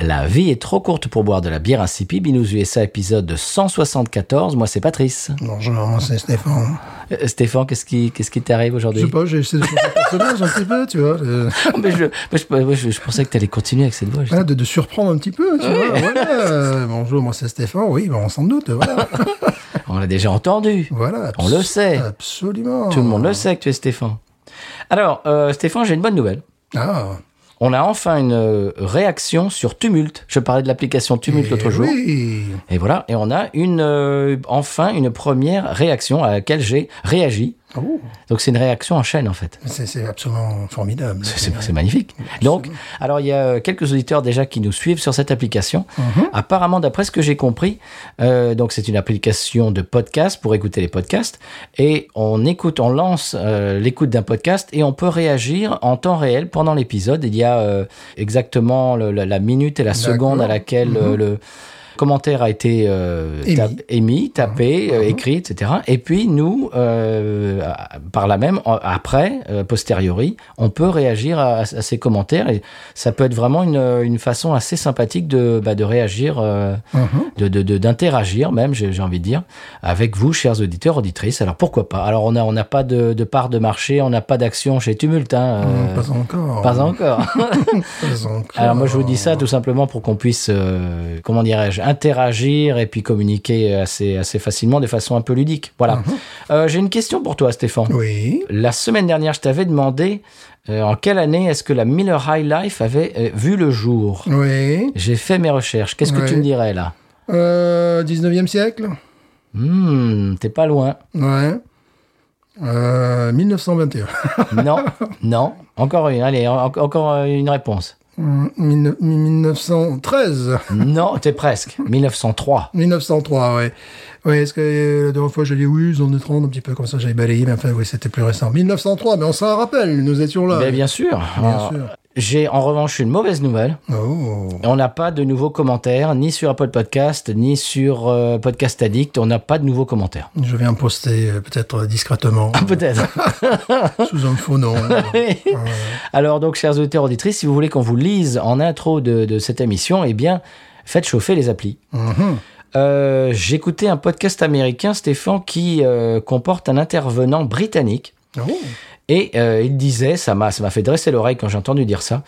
La vie est trop courte pour boire de la bière insipide. Binous USA épisode 174. Moi, c'est Patrice. Bonjour, moi c'est Stéphane. Euh, Stéphane, qu'est-ce qui, qu'est-ce qui t'arrive Je aujourd'hui sais pas, j'ai essayé de changer de personnage un petit peu, tu vois. euh, mais je, mais je, moi, je- je pensais que tu allais continuer avec cette voix. voilà, de, de surprendre un petit peu, tu vois. Voilà. euh, Bonjour, moi c'est Stéphane. Oui, ben, on s'en doute. Voilà. On l'a déjà entendu. voilà On le sait. Absolument. Tout le monde le sait que tu es Stéphane. Alors, Stéphane, j'ai une bonne nouvelle. Ah. On a enfin une euh, réaction sur Tumult. Je parlais de l'application Tumult Eh l'autre jour. Oui. Et voilà, et on a une euh, enfin une première réaction à laquelle j'ai réagi. Oh, Donc c'est une réaction en chaîne en fait. c'est absolument formidable. C'est magnifique. Donc, alors il y a euh, quelques auditeurs déjà qui nous suivent sur cette application. Mhm. Apparemment, d'après ce que j'ai compris, euh, donc c'est une application de podcast pour écouter les podcasts et on écoute, on lance euh, l'écoute d'un podcast et on peut réagir en temps réel pendant l'épisode. Il y a euh, exactement le- la, la minute et la seconde à laquelle euh, le commentaire a été euh, Émis. tap- émis, tapé, euh, écrit, etc. Et puis nous, euh, par là même, après, posteriori, on peut réagir à, à ces commentaires et ça peut être vraiment une, une façon assez sympathique de, bah, de réagir, Mhm. de d'interagir même, j'ai envie de dire, avec vous, chers auditeurs, auditrices. Alors pourquoi pas? Alors on n'a on n'a pas de, de part de marché, on n'a pas d'action chez Tumult, hein, Pas encore. pas encore. Pas encore. Alors moi je vous dis ça tout simplement pour qu'on puisse, comment dirais-je, interagir et puis communiquer assez, assez facilement de façon un peu ludique. Voilà. Euh, J'ai une question pour toi Stéphane. Oui. La semaine dernière je t'avais demandé euh, en quelle année est-ce que la Miller High Life avait euh, vu le jour? Oui. J'ai fait mes recherches. Qu'est-ce que tu me dirais là? Euh, 19e siècle. Hmm, T'es pas loin. Ouais. Euh, 1921. Non, non. Encore une. Allez, en- encore une réponse. Hum, mille- 1913. Non, t'es presque. 1903. 1903, ouais. Ouais, est-ce que euh, la dernière fois j'ai dit oui, ils ont des 30, un petit peu comme ça, j'avais balayé, mais enfin, oui, c'était plus récent. 1903, mais on s'en rappelle, nous étions là. Ben, bien sûr. Bien Alors, sûr. J'ai en revanche une mauvaise nouvelle. Oh. On n'a pas de nouveaux commentaires, ni sur Apple Podcast, ni sur euh, Podcast Addict. On n'a pas de nouveaux commentaires. Je vais en poster euh, peut-être euh, discrètement, Peut-être. sous un faux nom. Alors donc, chers auditeurs auditrices, si vous voulez qu'on vous lise en intro de, de cette émission, eh bien, faites chauffer les applis. Mhm. Euh, J'écoutais un podcast américain, Stéphane, qui comporte un intervenant britannique. Oh. Et euh, il disait, ça m'a ça m'a fait dresser l'oreille quand j'ai entendu dire ça,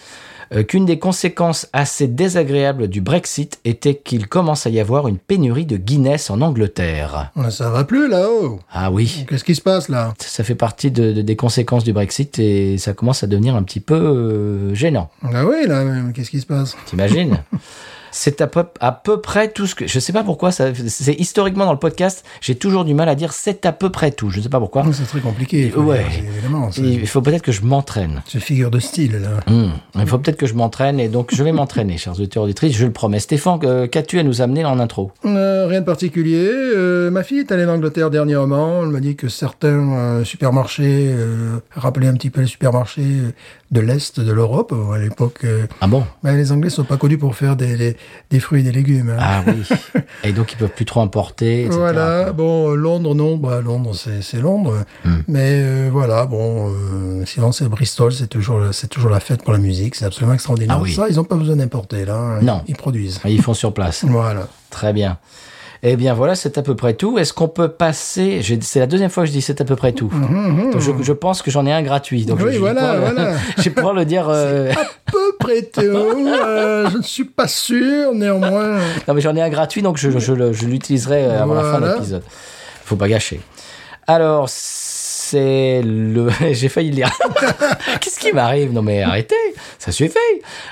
euh, qu'une des conséquences assez désagréables du Brexit était qu'il commence à y avoir une pénurie de Guinness en Angleterre. Ouais, Ça va plus là-haut. Ah oui, Qu'est-ce qui se passe là? Ça fait partie de- de- des conséquences du Brexit et ça commence à devenir un petit peu euh, gênant. Ah oui, là, même, qu'est-ce qui se passe? T'imagines? C'est à peu, à peu près tout ce que... Je sais pas pourquoi, ça- c'est historiquement dans le podcast, j'ai toujours du mal à dire c'est à peu près tout. Je ne sais pas pourquoi. C'est très compliqué. il faut Ouais. Il faut peut-être que je m'entraîne. c'est figure de style là. Hmm. Il faut peut-être que je m'entraîne et donc je vais m'entraîner, chers auditeurs auditrices, je le promets. Stéphane, euh, qu'as-tu à nous amener en intro Euh, rien de particulier. Euh, ma fille est allée en Angleterre dernièrement. Elle m'a dit que certains euh, supermarchés euh, rappelaient un petit peu les supermarchés euh, de l'Est de l'Europe. À l'époque, Ah bon? Ben, les Anglais sont pas connus pour faire des, des, des fruits et des légumes. hein. Ah oui. Et donc ils peuvent plus trop importer, etc. Voilà, bon, euh, Londres, non, bah, Londres, c'est Londres. Hmm. Mais euh, voilà, bon, euh, sinon c'est Bristol, c'est toujours, c'est toujours la fête pour la musique, c'est absolument extraordinaire. Ah oui. Ça, ils n'ont pas besoin d'importer, là. hein. Non. Ils produisent. Ils font sur place. Voilà. Très bien. Eh bien voilà, c'est à peu près tout. Est-ce qu'on peut passer C'est la deuxième fois que je dis c'est à peu près tout. Donc, je, je pense que j'en ai un gratuit. Donc je- Oui, je, vais voilà, pouvoir le- voilà. je vais pouvoir le dire. euh, À peu près tout. euh, je ne suis pas sûr, néanmoins. Non, mais j'en ai un gratuit, donc je, je, le- je l'utiliserai euh, avant la fin de l'épisode. Faut pas gâcher. Alors, c'est le. J'ai failli lire. Qu'est-ce qui m'arrive? Non, mais arrêtez, ça suffit.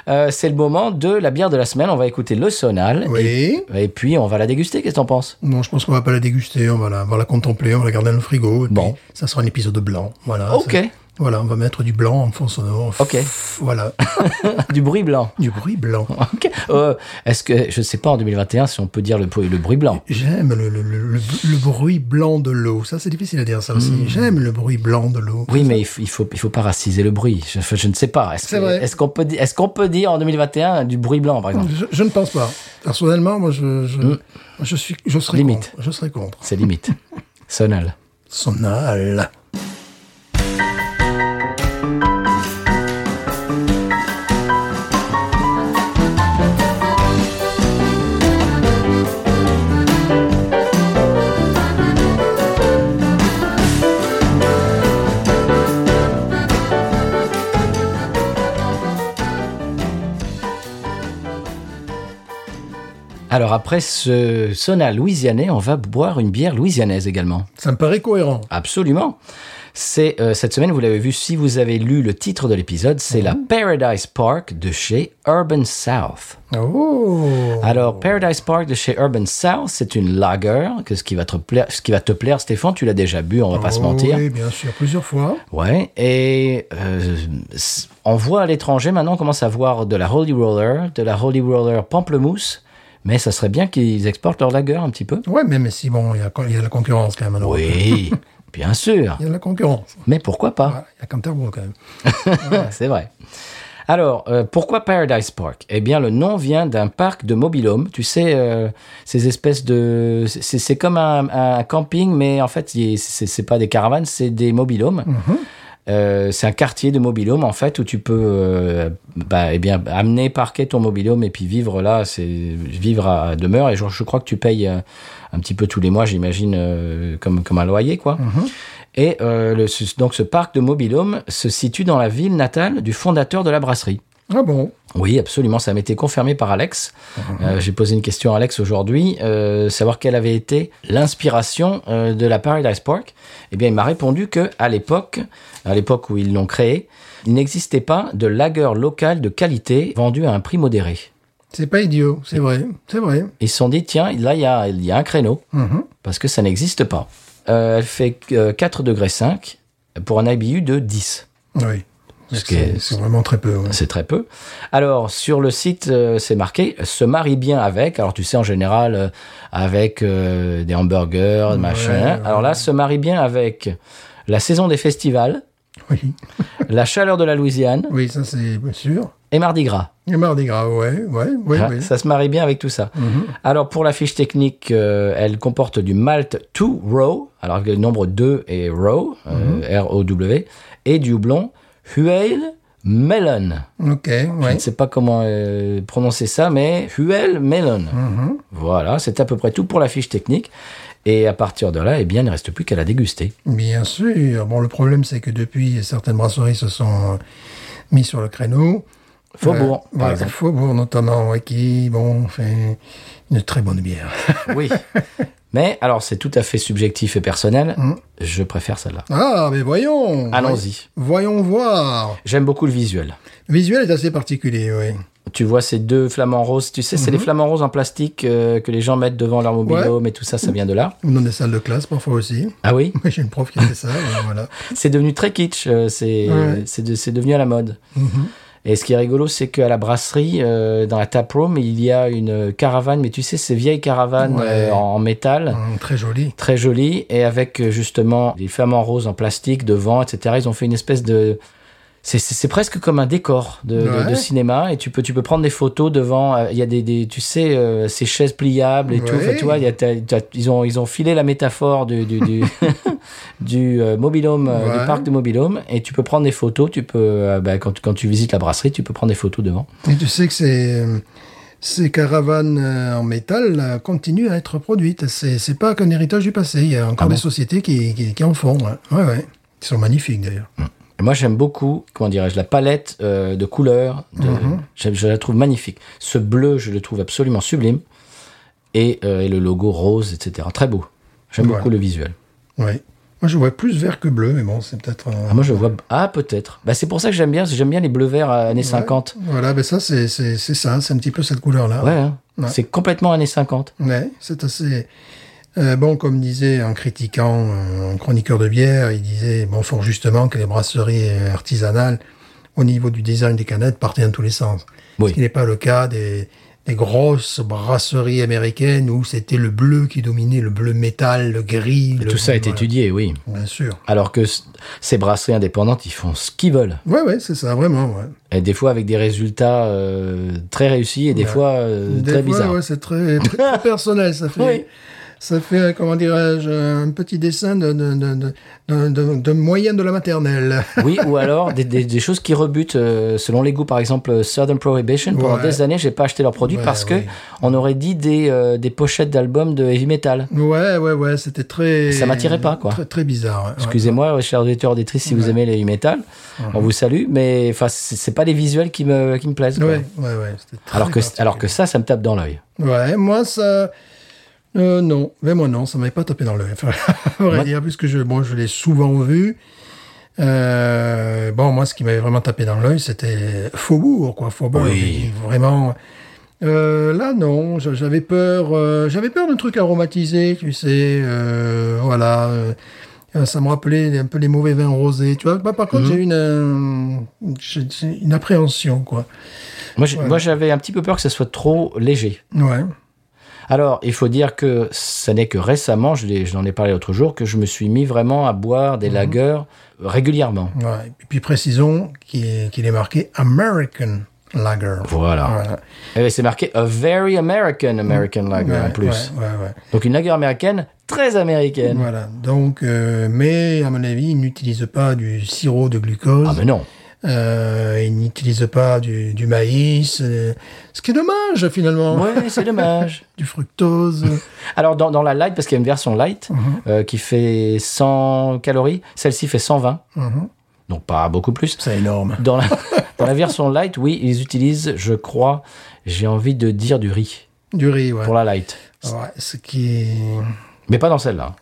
Euh, c'est le moment de la bière de la semaine. On va écouter le sonal. Oui. Et, et puis, on va la déguster. Qu'est-ce que t'en penses? Non, je pense qu'on va pas la déguster, on va la, on va la contempler, on va la garder dans le frigo. et Bon. puis, ça sera un épisode blanc. Voilà. Ok. Ça- Voilà, on va mettre du blanc en fond sonore. Ok. Voilà, du bruit blanc. du bruit blanc. Ok. Euh, Est-ce que je sais pas en 2021 si on peut dire le, bruit- le bruit blanc J'aime le, bruit blanc de l'eau. Ça, c'est difficile à dire, ça aussi. J'aime le bruit blanc de l'eau. Hmm. Oui, mais il faut, il faut, il faut pas raciser le bruit. Je, je ne sais pas. Est-ce vrai. est-ce qu'on peut, dire- est-ce qu'on peut dire en 2021 du bruit blanc, par exemple? Je, je ne pense pas. Personnellement, moi, je, je, je suis, je serais Hmm. Limite. contre. Je serais contre. C'est limite. Sonal. Sonal. Alors après ce sonal louisianais, on va boire une bière louisianaise également. Ça me paraît cohérent. Absolument. C'est euh, cette semaine, vous l'avez vu, si vous avez lu le titre de l'épisode, c'est la Paradise Park de chez Urban South. Oh. Alors Paradise Park de chez Urban South, c'est une lager que ce qui va te plaire, ce qui va te plaire, Stéphane, tu l'as déjà bu, on va pas se Oh mentir. Oui, bien sûr, plusieurs fois. Ouais, et euh, on voit à l'étranger maintenant on commence à voir de la Holy Roller, de la Holy Roller pamplemousse, mais ça serait bien qu'ils exportent leur lager un petit peu. Ouais, mais, mais si, bon, il y y a de la concurrence quand même. alors. Oui, bien sûr, Il y a de la concurrence. mais pourquoi pas? Ouais, il y a Canterbury quand même. C'est vrai. Alors, euh, pourquoi Paradise Park? Eh bien, le nom vient d'un parc de mobilhome. Tu sais, euh, ces espèces de... C'est comme un, un camping, mais en fait, c'est pas des caravanes, c'est des mobilhomes. Euh, c'est un quartier de mobilhome en fait où tu peux euh, bah, eh bien amener parquer ton mobilhome et puis vivre là c'est vivre à demeure. Et je, je crois que tu payes euh, un petit peu tous les mois j'imagine euh, comme comme un loyer quoi. Et le, ce- donc ce parc de mobilhome se situe dans la ville natale du fondateur de la brasserie Ah bon? Oui, absolument. Ça m'était confirmé par Alex. Euh, J'ai posé une question à Alex aujourd'hui, euh, savoir quelle avait été l'inspiration euh, de la Paradise Park. Eh bien, il m'a répondu que à l'époque, à l'époque où ils l'ont créé, il n'existait pas de lager local de qualité vendu à un prix modéré. C'est pas idiot, c'est vrai. C'est vrai. Ils se sont dit, tiens, là, il y a, il y a un créneau, Mhm. parce que ça n'existe pas. Elle fait euh, 4 degrés 5 pour un IBU de 10. Oui. C'est vraiment très peu. ouais. C'est très peu. Alors, sur le site, euh, c'est marqué se marie bien avec. Alors, tu sais, en général, euh, avec euh, des hamburgers, machin. ouais. Alors là, se marie bien avec la saison des festivals, Oui. la chaleur de la Louisiane oui, ça c'est sûr. et Mardi Gras. Et Mardi Gras, ouais, ouais, oui, Ah. Ça se marie bien avec tout ça. Alors, pour la fiche technique, euh, elle comporte du malt 2 row, alors le nombre 2 est row, euh, R-O-W, et du houblon Huel Melon. Ok, Je ne sais pas comment euh, prononcer ça, mais Huel Melon. Mhm. Voilà, c'est à peu près tout pour la fiche technique. Et à partir de là, eh bien, il ne reste plus qu'à la déguster. Bien sûr. Bon, le problème, c'est que depuis, certaines brasseries se sont euh, mis sur le créneau. Faubourg, Euh, par voilà, exemple. Faubourg, notamment, ouais, qui, bon, fait une très bonne bière. Oui. mais alors, c'est tout à fait subjectif et personnel. Mhm. Je préfère celle-là. Ah, mais voyons. Allons-y. Voyons voir. J'aime beaucoup le visuel. Le visuel est assez particulier, oui. Tu vois ces deux flamants roses, tu sais, c'est les flamants roses en plastique euh, que les gens mettent devant leur mobilhome et tout ça, ça vient de là. Ou dans des salles de classe, parfois aussi. Ah oui? J'ai une prof qui fait ça, voilà. C'est devenu très kitsch, euh, c'est Ouais. de- c'est devenu à la mode. Et ce qui est rigolo, c'est qu'à la brasserie, euh, dans la taproom, il y a une caravane, mais tu sais, ces vieilles caravanes Ouais. euh, en métal, Hum, très joli. très jolies, et avec euh, justement des flamants roses en plastique devant, etc. Ils ont fait une espèce de... C'est- C'est c'est presque comme un décor de, de- Ouais. de cinéma et tu peux tu peux prendre des photos devant euh, il y a des, des tu sais euh, ces chaises pliables et tout. Enfin, tu vois y a, ils ont ils ont filé la métaphore du du du, du euh, mobilhome Ouais. du parc de mobilhome et tu peux prendre des photos tu peux bah, quand quand tu visites la brasserie tu peux prendre des photos devant Et tu sais que ces, euh, ces caravanes en métal là, continuent à être produites. C'est, c'est pas qu'un héritage du passé. Il y a encore Ah des sociétés qui, qui, qui en font. Ouais, ouais. Qui sont magnifiques d'ailleurs. Et moi j'aime beaucoup comment dirais-je la palette euh, de couleurs de, Mhm. je la trouve magnifique ce bleu je le trouve absolument sublime et, euh, et le logo rose etc très beau j'aime Voilà. beaucoup le visuel Ouais. Moi, je vois plus vert que bleu, mais bon, c'est peut-être. Ah, moi, je vois. Ah, peut-être. Bah, c'est pour ça que j'aime bien. J'aime bien les bleus verts euh, années 50. Voilà, ben ça, c'est ça. C'est un petit peu cette couleur-là. Ouais, hein. Ouais. c'est complètement années 50. Ouais, c'est assez, Euh, bon, comme disait en critiquant euh, un chroniqueur de bière, il disait bon fort justement que les brasseries artisanales, au niveau du design des canettes, partaient dans tous les sens. Oui. Ce qui n'est pas le cas des, des grosses brasseries américaines où c'était le bleu qui dominait, le bleu métal, le gris. le- Tout ça est voilà. étudié, oui. Bien sûr. Alors que ces brasseries indépendantes, ils font ce qu'ils veulent. Ouais, ouais, c'est ça, vraiment. Ouais. Et des fois avec des résultats euh, très réussis et des Ouais. fois euh, Des très fois, bizarres. ouais, c'est très, très, très personnel. Ça fait, Oui. Ça fait, comment dirais-je, un petit dessin de, de, de, de, moyenne de la maternelle. Oui, ou alors des, des- des choses qui rebutent euh, selon les goûts. Par exemple, Southern Prohibition. Pendant Ouais. des années, j'ai pas acheté leurs produits Ouais, parce que on aurait dit des, euh, des pochettes d'albums de heavy metal. Ouais, ouais, ouais, c'était très. Ça m'attirait pas, quoi. Très, très bizarre. Excusez-moi, chers auditeurs auditrices, si vous aimez les heavy metal, on vous salue, mais enfin, c'est pas les visuels qui me, qui me plaisent. quoi. Ouais, ouais, ouais. très Alors que, alors que ça, ça me tape dans l'œil. Ouais, moi, ça. Euh, non, mais moi non, ça m'avait pas tapé dans l'œil. Enfin, à vrai Moi- dire, puisque je, bon, je l'ai souvent vu. Euh, bon, moi, ce qui m'avait vraiment tapé dans l'œil, c'était Faubourg, quoi. Faubourg, Oui. vraiment. Euh, là, non, j'a- j'avais peur. euh, j'avais peur d'un truc aromatisé, tu sais. euh, voilà. euh, ça me rappelait un peu les mauvais vins rosés, tu vois. Bah, par contre, j'ai une, euh, j'ai- j'ai une appréhension, quoi. Ouais. moi, j'avais un petit peu peur que ça soit trop léger. Ouais. Alors, il faut dire que ce n'est que récemment, je l'ai- je n'en ai parlé l'autre jour, que je me suis mis vraiment à boire des lagers régulièrement. Ouais. Et puis précisons qu'il est, marqué American Lager. Voilà. Et c'est marqué A Very American American Lager Ouais, en plus. Ouais, ouais, ouais. Donc une lager américaine très américaine. Voilà. Donc, euh, mais à mon avis, il n'utilise pas du sirop de glucose. Ah mais non. Euh, il n'utilise pas du, du maïs. euh, ce qui est dommage finalement. Ouais, c'est dommage. Du fructose. Alors dans, dans la light, parce qu'il y a une version light Mhm. euh, qui fait 100 calories, celle-ci fait 120, Mhm. donc pas beaucoup plus. C'est énorme. Dans la, dans la version light, oui, ils utilisent, je crois, j'ai envie de dire du riz Du riz, ouais. pour la light. Ouais, ce qui est Mais pas dans celle-là.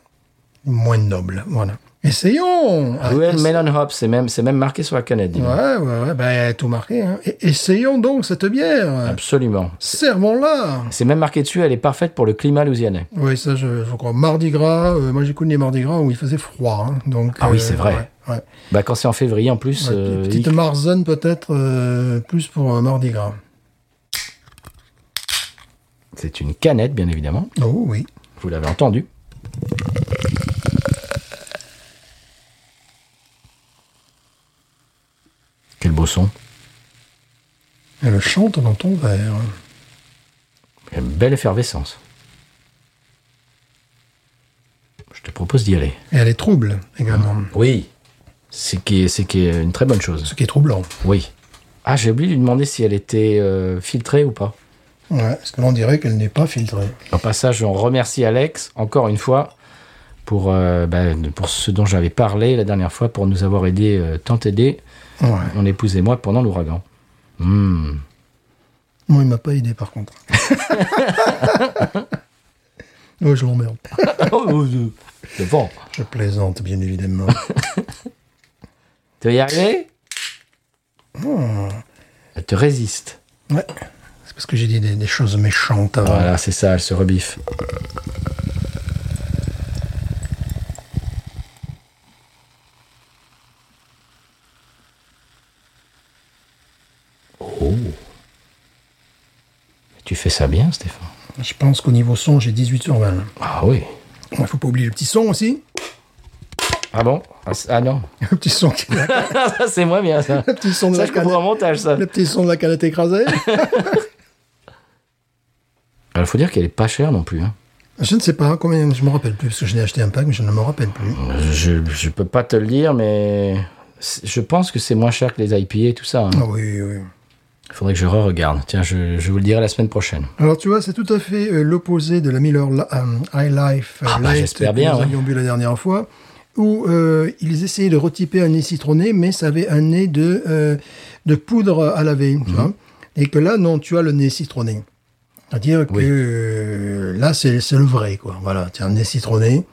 Moins noble. Voilà. Essayons. Ah, essa- Melon Hop, c'est même, c'est même marqué sur la canette. Ouais, ouais, ouais. Ben, tout marqué. Hein. Essayons donc cette bière. Absolument. Servons-la. C'est même marqué dessus, elle est parfaite pour le climat louisianais. Oui, ça, je, je crois. Mardi gras, euh, moi j'ai connu les Mardi gras où il faisait froid. hein. donc, Ah oui, euh, c'est vrai. Ouais, ouais. Bah, quand c'est en février en plus, Ouais, euh, petite il- Marzen peut-être euh, plus pour euh, Mardi gras. c'est une canette, bien évidemment. Oh oui. Vous l'avez entendu. Quel beau son. Elle chante dans ton verre. Une belle effervescence. Je te propose d'y aller. Et elle est trouble également. Oui. C'est qui est, c'est qui est une très bonne chose. Ce qui est troublant. Oui. Ah, j'ai oublié de lui demander si elle était euh, filtrée ou pas. Ouais, parce que l'on dirait qu'elle n'est pas filtrée. Au passage, on remercie Alex encore une fois pour, euh, bah, pour ce dont j'avais parlé la dernière fois, pour nous avoir aidé, euh, tant aidé, Ouais. mon épouse et moi, pendant l'ouragan. Hmm. Moi, il m'a pas aidé par contre. oh, je l'emmerde. Oh, C'est bon. Je plaisante, bien évidemment. Tu vas y arriver? Elle te résiste. Ouais. C'est parce que j'ai dit des, des choses méchantes avant. Voilà, c'est ça, elle se rebiffe. Oh. Tu fais ça bien, Stéphane. Je pense qu'au niveau son, j'ai 18 sur 20. Ah oui. Il faut pas oublier le petit son aussi. Ah bon? Ah, ah non. Le petit son, qui- le ça, c'est moins bien, ça. petit son de Ça, la je canette. montage, ça. Le petit son de la canette écrasée. Il faut dire qu'elle est pas chère non plus. hein. je ne sais pas combien, je me rappelle plus, parce que je n'ai acheté un pack, mais je ne me rappelle plus. Je, je peux pas te le dire, mais je pense que c'est moins cher que les IPA et tout ça. hein. Ah oui, oui. Il faudrait que je re-regarde. Tiens, je, je vous le dirai la semaine prochaine. Alors tu vois, c'est tout à fait euh, l'opposé de la Miller euh, High Life euh, Ah, bah, Light j'espère que bien, nous ouais. avions bu la dernière fois, où euh, ils essayaient de retyper un nez citronné, mais ça avait un nez de, euh, de poudre à laver. Mhm. Et que là, non, tu as le nez citronné. C'est-à-dire que Oui. là, c'est le vrai, quoi. Voilà, tu as un nez citronné.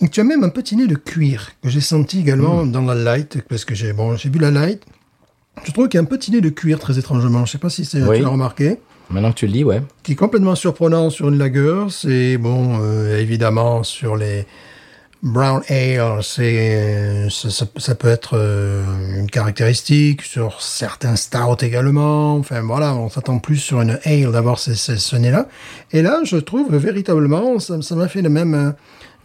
Et tu as même un petit nez de cuir que j'ai senti également Mhm. dans la light, parce que j'ai bon, j'ai bu la light. Je trouve qu'il y a un petit nez de cuir très étrangement. Je sais pas si c'est Oui. tu l'as remarqué. Maintenant que tu le dis, ouais. qui est complètement surprenant sur une lager, c'est bon, euh, évidemment sur les brown ale, c'est ça, ça- ça peut être euh, une caractéristique sur certains stouts également. Enfin voilà, on s'attend plus sur une ale d'avoir ce, nez-là. Et là, je trouve véritablement, ça ça m'a fait la même euh,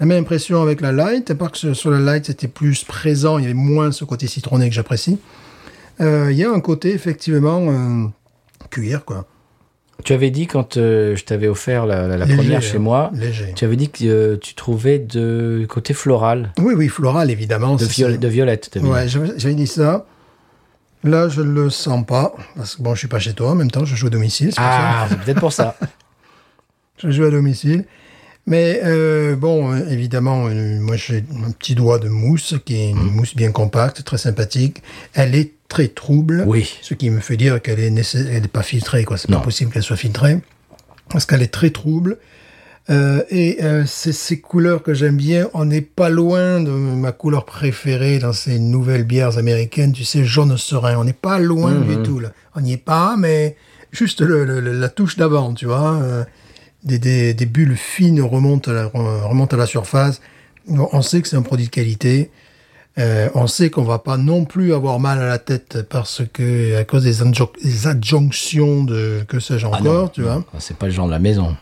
la même impression avec la light, à part que sur la light c'était plus présent, il y avait moins ce côté citronné que j'apprécie. Euh, Il y a un côté effectivement euh, cuir quoi. Tu avais dit quand euh, je t'avais offert la, la- la Léger, première hein, chez moi, léger. tu avais dit que euh, tu trouvais de côté floral, Oui, oui, floral, évidemment. de, c'est- viol- de violette. Ouais, j'avais dit ça. Là, je ne le sens pas. Parce que bon, je suis pas chez toi en même temps, je joue à domicile. Ah, c'est peut-être pour ça. Je joue à domicile. Mais euh, bon, évidemment, moi j'ai un petit doigt de mousse, qui est une mousse bien compacte, très sympathique. Elle est très trouble. Oui. Ce qui me fait dire qu'elle est n'est pas filtrée, quoi. C'est pas possible qu'elle soit filtrée. Parce qu'elle est très trouble. Euh, et euh, c'est ces couleurs que j'aime bien. On n'est pas loin de ma couleur préférée dans ces nouvelles bières américaines, tu sais, jaune serein. On n'est pas loin du tout, là. On n'y est pas, mais juste le, le- le- la touche d'avant, tu vois. euh, des, des, des bulles fines remontent à la, remontent à la surface. Bon, on sait que c'est un produit de qualité. Euh, on sait qu'on va pas non plus avoir mal à la tête parce que à cause des, adjo- des adjonctions de que sais-je Ah encore, non, tu vois. non, c'est pas le genre de la maison.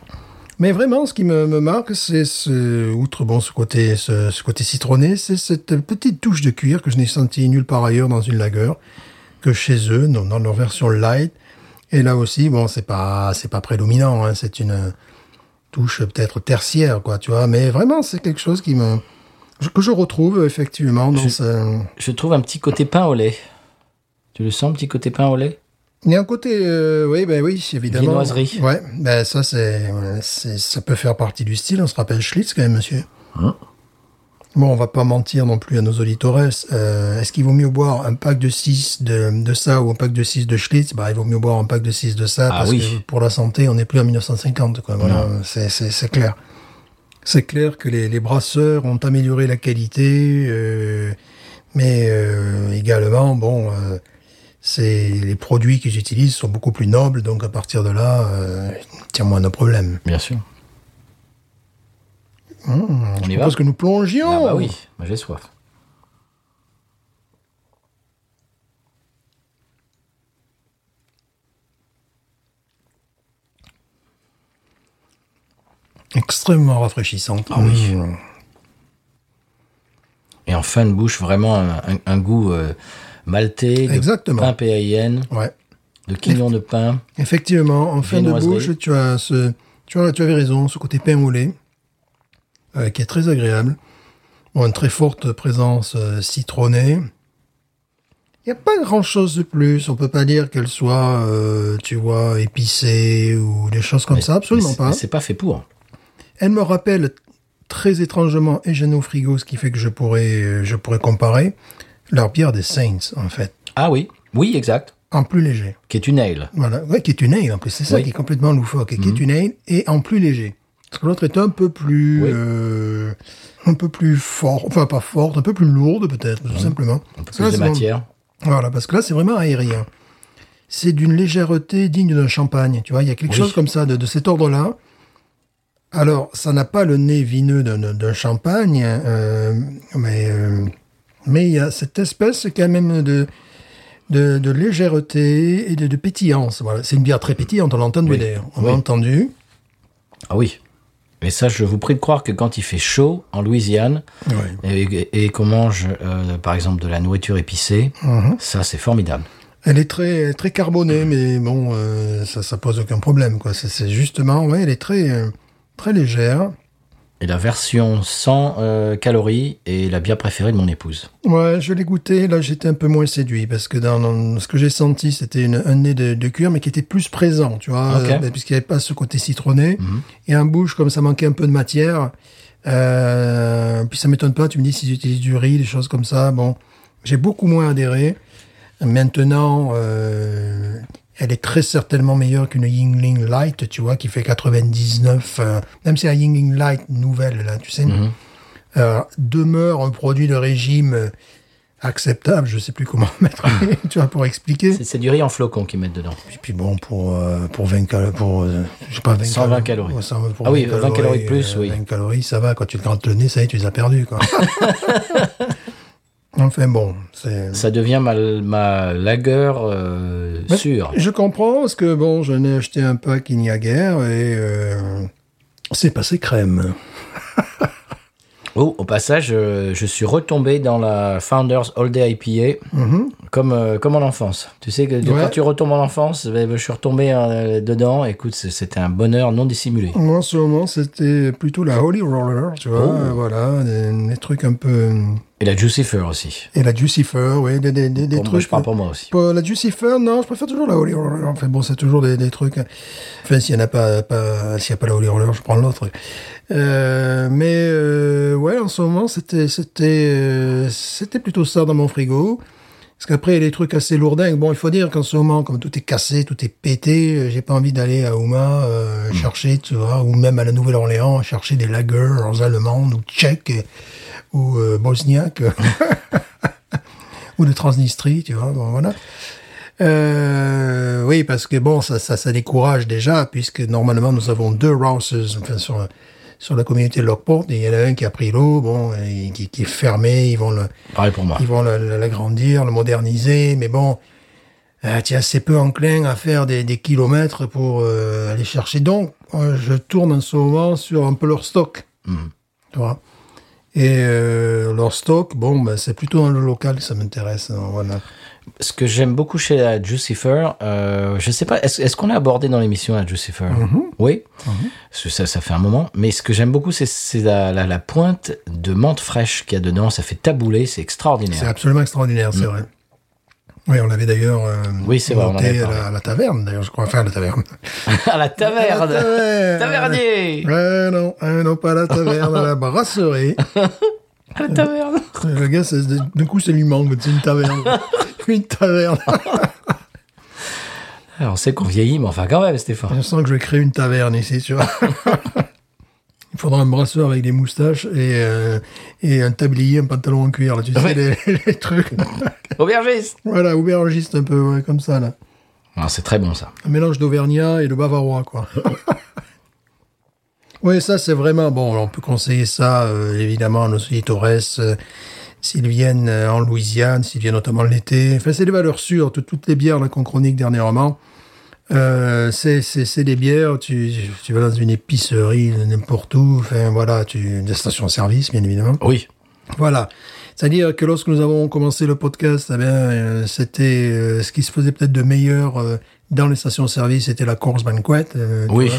Mais vraiment, ce qui me, me marque, c'est ce, outre bon, ce côté, ce, ce côté citronné, c'est cette petite touche de cuir que je n'ai senti nulle part ailleurs dans une lager que chez eux, dans, dans leur version light. Et là aussi, bon, c'est pas, c'est pas prédominant, hein, c'est une touche peut-être tertiaire, quoi, tu vois. Mais vraiment, c'est quelque chose qui me, que je retrouve effectivement dans Je- ce, Je trouve un petit côté pain au lait. Tu le sens, petit côté pain au lait? Il y a un côté, euh, oui, ben oui, évidemment. Viennoiserie. Ouais, ben ça, c'est, ça peut faire partie du style. On se rappelle Schlitz quand même, monsieur. Hein? Bon, on va pas mentir non plus à nos auditeurs. Euh, est-ce qu'il vaut mieux boire un pack de 6 de, de ça ou un pack de 6 de Schlitz? Bah, il vaut mieux boire un pack de 6 de ça Ah parce oui. que pour la santé, on n'est plus en 1950, quoi. Voilà, c'est, c'est, c'est clair. C'est clair que les, les brasseurs ont amélioré la qualité, euh, mais euh, également, bon, euh, c'est les produits qu'ils utilisent sont beaucoup plus nobles, donc à partir de là, il y a moins de problèmes. Bien sûr. Mmh, On y je va propose que nous plongions. Ah bah oui, j'ai soif. Extrêmement rafraîchissante. Ah oui. Mmh. Et en fin de bouche, vraiment un, un- un goût euh, maltais, de Exactement. pain PAIN, Ouais. de quignon de pain. Effectivement, en fin de bouche, tu as ce, tu as, tu avais raison, ce côté pain lait, euh, qui est très agréable. Bon, une très forte présence euh, citronnée. Il n'y a pas grand chose de plus. On peut pas dire qu'elle soit, euh, tu vois, épicée ou des choses comme Mais- ça. Absolument mais pas. C'est pas fait pour. Elle me rappelle très étrangement et au frigo, ce qui fait que je pourrais, euh, je pourrais comparer leur bière des Saints, en fait, Ah oui, oui, exact. en plus léger. Qui est une ale. Voilà, ouais, qui est une ale en plus, c'est ça Oui. Mhm. qui est complètement loufoque, et qui est une ale et en plus léger. Parce que l'autre est un peu plus, Oui. euh, un peu plus fort, enfin pas forte, un peu plus lourde peut-être, tout simplement. Un peu Parce que plus là, de matière. Voilà, parce que là c'est vraiment aérien. C'est d'une légèreté digne d'un champagne, tu vois. Il y a quelque Oui. chose comme ça de, de cet ordre-là. Alors, ça n'a pas le nez vineux d'un- champagne, euh, mais euh, mais il y a cette espèce quand même de de, de légèreté et de, de pétillance. Voilà, c'est une bière très pétillante, on l'a entendu Oui. d'ailleurs. On Oui. l'a entendu. Ah oui. Et ça, je vous prie de croire que quand il fait chaud en Louisiane et, et qu'on mange, euh, par exemple, de la nourriture épicée, Mhm. ça, c'est formidable. Elle est très très carbonée, mais bon, euh, ça ça pose aucun problème quoi. C'est- C'est justement, ouais, elle est très euh, très légère. Et la version sans euh, calories est la bière préférée de mon épouse. Ouais, je l'ai goûté. Là, j'étais un peu moins séduit parce que dans, dans ce que j'ai senti, c'était une- un nez de, de cuir, mais qui était plus présent, tu vois, Ok. euh, puisqu'il n'y avait pas ce côté citronné. Mhm. Et en bouche, comme ça manquait un peu de matière. Euh, puis ça m'étonne pas. Tu me dis s'ils utilisent du riz, des choses comme ça. Bon, j'ai beaucoup moins adhéré. Maintenant, euh, elle est très certainement meilleure qu'une Yingling Light, tu vois, qui fait 99. euh, même si la Yingling Light nouvelle, là, tu sais, Mhm. euh, demeure un produit de régime euh, acceptable, je sais plus comment mettre, tu vois, pour expliquer. C'est- du riz en flocons qu'ils mettent dedans. Et puis bon, pour, euh, pour 20 calories, pour, euh, je sais pas, 20 120 calories. Ouais, 120 pour Ah oui, 20 calories de plus, euh, oui. 20 calories, ça va, quand tu te grattes le nez, ça y est, tu les as perdus, quoi. enfin bon. Ça devient ma, ma lagueur euh, sûre. Je comprends, parce que bon, j'en ai acheté un pack il n'y a guère, et euh, c'est passé crème. Oh, au passage, euh, je suis retombé dans la Founders All Day IPA, comme, euh, comme en enfance. Tu sais que. Ouais. quand tu retombes en enfance, ben, je suis retombé dedans. Écoute, c'était un bonheur non dissimulé. Moi, ce moment, c'était plutôt la Holy Roller, tu vois, Oh. voilà, des, des trucs un peu... Et la Jucifer aussi. Et la Jucifer, oui, des, des, des, des moi, trucs... je parle pour moi aussi. La Jucifer, non, je préfère toujours la Holy Roller. Enfin bon, c'est toujours des, des trucs. Enfin, s'il n'y en a pas, pas s'il y a pas la Holy Roller, je prends l'autre. Euh, mais euh, ouais, en ce moment, c'était c'était euh, c'était plutôt ça dans mon frigo. Parce qu'après, il y a des trucs assez lourdingues. Bon, il faut dire qu'en ce moment, comme tout est cassé, tout est pété, euh, j'ai pas envie d'aller à Ouma euh, chercher, tu vois, ou même à la Nouvelle-Orléans, chercher des lagers allemandes ou tchèques et- ou euh, bosniaques ou de Transnistrie, tu vois. Bon, voilà. Euh, oui, parce que bon, ça, ça, ça décourage déjà, puisque normalement nous avons deux Rouses enfin, sur, sur la communauté de Lockport, et il y en a un qui a pris l'eau, bon, et qui, qui est fermé, ils vont le, Pareil pour moi. ils vont le- le- l'agrandir, le moderniser, mais bon, euh, tu es assez peu enclin à faire des, des kilomètres pour euh, aller chercher. Donc, euh, je tourne en ce moment sur un peu leur stock, Mhm. tu vois. Et euh, leur stock, bon, ben, c'est plutôt dans le local que ça m'intéresse. hein, Voilà. Ce que j'aime beaucoup chez la Jucifer, euh, je sais pas, est-ce est-ce qu'on a abordé dans l'émission la Jucifer? Mhm. Oui, Parce que ça, ça fait un moment. Mais ce que j'aime beaucoup, c'est c'est la, la, la pointe de menthe fraîche qu'il y a dedans. Ça fait tabouler, c'est C'est extraordinaire. absolument extraordinaire, c'est vrai. Oui, on l'avait d'ailleurs euh, Oui, c'est vrai, on avait à la, à la taverne, d'ailleurs, je crois. Enfin, à la taverne. à la taverne À la taverne. Tavernier Ouais, non, hein, non, pas à la taverne, à la brasserie. À la taverne Le gars, d'un coup, c'est lui manque, c'est une taverne. une taverne. Alors, On sait qu'on vieillit, mais enfin quand même, Stéphane. Je sens que je vais créer une taverne ici, tu vois. Il faudra un brasseur avec des moustaches et, euh, et un tablier, un pantalon en cuir, là, tu sais, les, les trucs. Aubergiste voilà, aubergiste un peu, ouais, comme ça, là. Ah, C'est très bon ça. Un mélange d'auvergnat et de bavarois, quoi. oui, ça, c'est vraiment... Bon, on peut conseiller ça, euh, évidemment, à nos auditeurs, euh, s'ils viennent euh, en Louisiane, s'ils viennent notamment l'été. Enfin, c'est des valeurs sûres. Toutes, toutes les bières qu'on chronique dernièrement, euh, c'est des bières, tu, tu vas dans une épicerie, n'importe où, enfin, voilà, tu, des stations-service, bien évidemment. Oui. Voilà. C'est-à-dire que lorsque nous avons commencé le podcast, eh euh, c'était euh, ce qui se faisait peut-être de meilleur euh, dans les stations-service, c'était la course banquette. euh, Oui.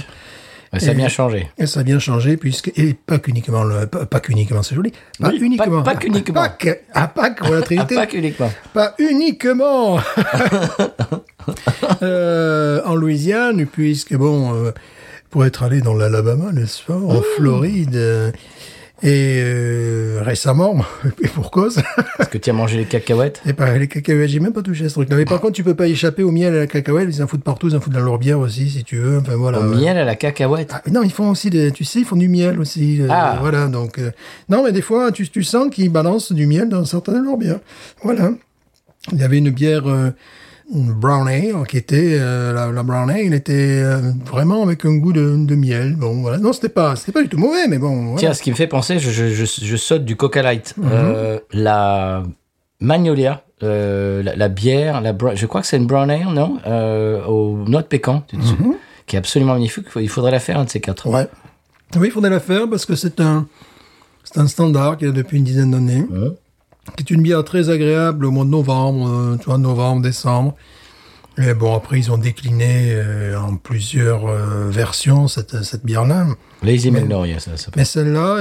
Ouais, Ça a Et- bien changé. Et ça a bien changé, puisque, et pas qu'uniquement, pas, pas qu'uniquement, c'est joli. Pas Oui, uniquement. pas- pas qu'uniquement. Pas que- à Pâques, voilà, Trinité. pas uniquement. Pas uniquement Euh, en Louisiane, puisque bon, euh, pour être allé dans l'Alabama, n'est-ce pas, en Floride, euh, et euh, récemment, et pour cause, Est-ce que tu as mangé les cacahuètes? Et pas les cacahuètes, j'ai même pas touché à ce truc-là. Mais par contre, tu peux pas échapper au miel et à la cacahuète, ils en foutent partout, ils en foutent dans leur bière aussi, si tu veux. Enfin voilà. Au miel à la cacahuète? Ah, non, ils font aussi des, tu sais, ils font du miel aussi. euh, Ah. Voilà, donc, euh, non, mais des fois, tu, tu sens qu'ils balancent du miel dans certaines de leurs bières. Voilà. Il y avait une bière, une brown ale, qui était, euh, la, la brown ale était euh, vraiment avec un goût de, de miel. Bon, voilà. Non, c'était pas, c'était pas du tout mauvais, mais bon, voilà. Tiens, ce qui me fait penser, je, je, je, je saute du Coca Light. Mhm. Euh, la Magnolia, la, la bière, la, je crois que c'est une brown ale, non? Aux noix de pécan, souviens? Qui est absolument magnifique. Il faudrait la faire, un de ces quatre. Mhm. Ouais. Oui, il faudrait la faire parce que c'est un, c'est un standard qu'il y a depuis une dizaine d'années. Ouais. Qui est une bière très agréable au mois de novembre, euh, tu vois, novembre, décembre. Et bon, après, ils ont décliné euh, en plusieurs euh, versions cette, cette bière-là. Lazy Magnolia, ça s'appelle. Mais celle-là,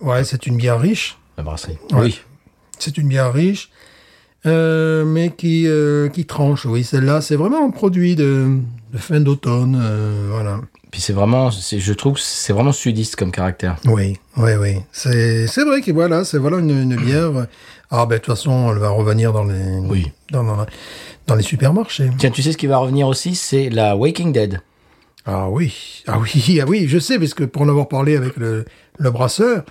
ouais, c'est une bière riche. La brasserie. Ouais. Oui. C'est une bière riche, euh, mais qui, euh, qui tranche. Oui, celle-là, c'est vraiment un produit de, de fin d'automne. euh, voilà. Puis c'est vraiment, je trouve que c'est vraiment sudiste comme caractère. Oui, oui, oui. C'est, c'est vrai que voilà, c'est voilà une, une bière. Ah ben de toute façon, elle va revenir dans les, Oui. dans, dans, dans les supermarchés. Tiens, tu sais ce qui va revenir aussi, c'est la Waking Dead. Ah oui, ah oui, ah oui, je sais, parce que pour en avoir parlé avec le, le brasseur,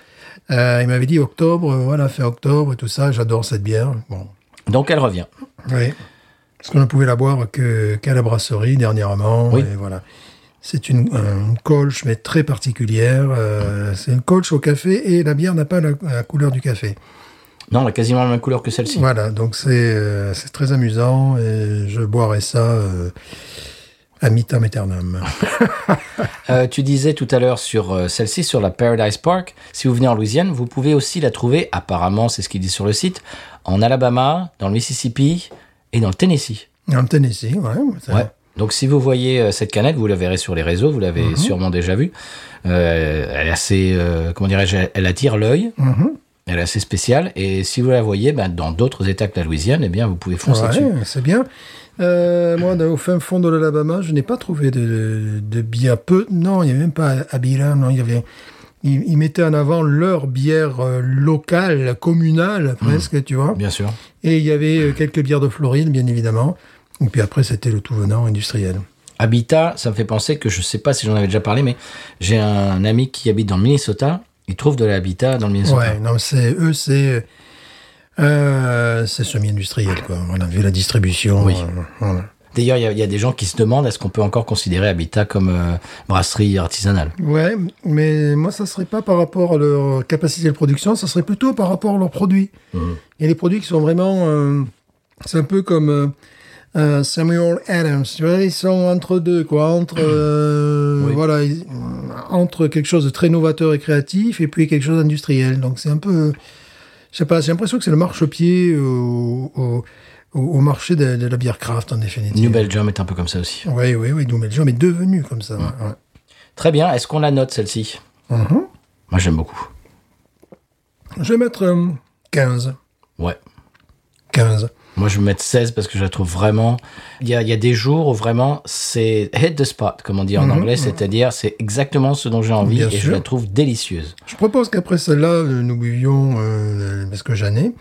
Euh, il m'avait dit octobre, euh, voilà, fin octobre et tout ça. J'adore cette bière. Bon, Donc elle revient. oui. Parce qu'on ne pouvait la boire que qu'à la brasserie dernièrement. Oui. Et voilà. C'est une, une colche, mais très particulière. Euh, c'est une colche au café et la bière n'a pas la, la couleur du café. Non, elle a quasiment la même couleur que celle-ci. Voilà, donc c'est euh, très amusant et je boirai ça euh, à mitam aeternam. Euh, tu disais tout à l'heure sur celle-ci, sur la Paradise Park, si vous venez en Louisiane, vous pouvez aussi la trouver, apparemment, c'est ce qu'il dit sur le site, en Alabama, dans le Mississippi et dans le Tennessee. En Tennessee, ouais. Ouais. Donc si vous voyez euh, cette canette, vous la verrez sur les réseaux, vous l'avez sûrement déjà vue. Euh, elle est assez, euh, comment dirais-je, elle- attire l'œil. Mhm. Elle est assez spéciale. Et si vous la voyez ben, dans d'autres États que la Louisiane, eh bien, vous pouvez foncer dessus. Ouais, c'est bien. Euh, moi, dans- au fin fond de l'Alabama, je n'ai pas trouvé de, de bière. Peu, non, il n'y avait même pas Abira, non, il y avait. Ils, ils mettaient en avant leur bière euh, locale, communale, presque, tu vois. Bien sûr. Et il y avait euh, quelques bières de Floride, bien évidemment. Et puis après, c'était le tout venant industriel. Habitat, ça me fait penser que je sais pas si j'en avais déjà parlé, mais j'ai un ami qui habite dans le Minnesota. Il trouve de l'habitat dans le Minnesota. Ouais, non, c'est eux, c'est euh, c'est semi-industriel, quoi. Voilà, vu la distribution. Oui. euh, voilà. D'ailleurs, il y, a- il y a des gens qui se demandent est-ce qu'on peut encore considérer Habitat comme euh, brasserie artisanale? Ouais, mais moi, ça serait pas par rapport à leur capacité de production, ça serait plutôt par rapport à leurs produits. Il y a des produits qui sont vraiment, euh, c'est un peu comme euh, Samuel Adams, tu vois, ils sont entre deux, quoi, entre, Oui. voilà, ils- entre quelque chose de très novateur et créatif et puis quelque chose d'industriel. Donc c'est un peu, je sais pas, j'ai l'impression que c'est le marchepied au, au, au, au marché de, de la bière craft en définitive. New Belgium est un peu comme ça aussi. Oui, oui, oui, New Belgium est devenu comme ça. ouais. Très bien. Est-ce qu'on la note celle-ci? Mhm. Moi, j'aime beaucoup. Je vais mettre euh, 15. Ouais. 15. Moi, je vais mettre 16 parce que je la trouve vraiment. Il y a, il y a des jours où vraiment c'est hit the spot, comme on dit en anglais, c'est-à-dire c'est exactement ce dont j'ai envie Bien et je la trouve délicieuse. Je propose qu'après celle-là, nous buvions, euh, parce que j'en ai,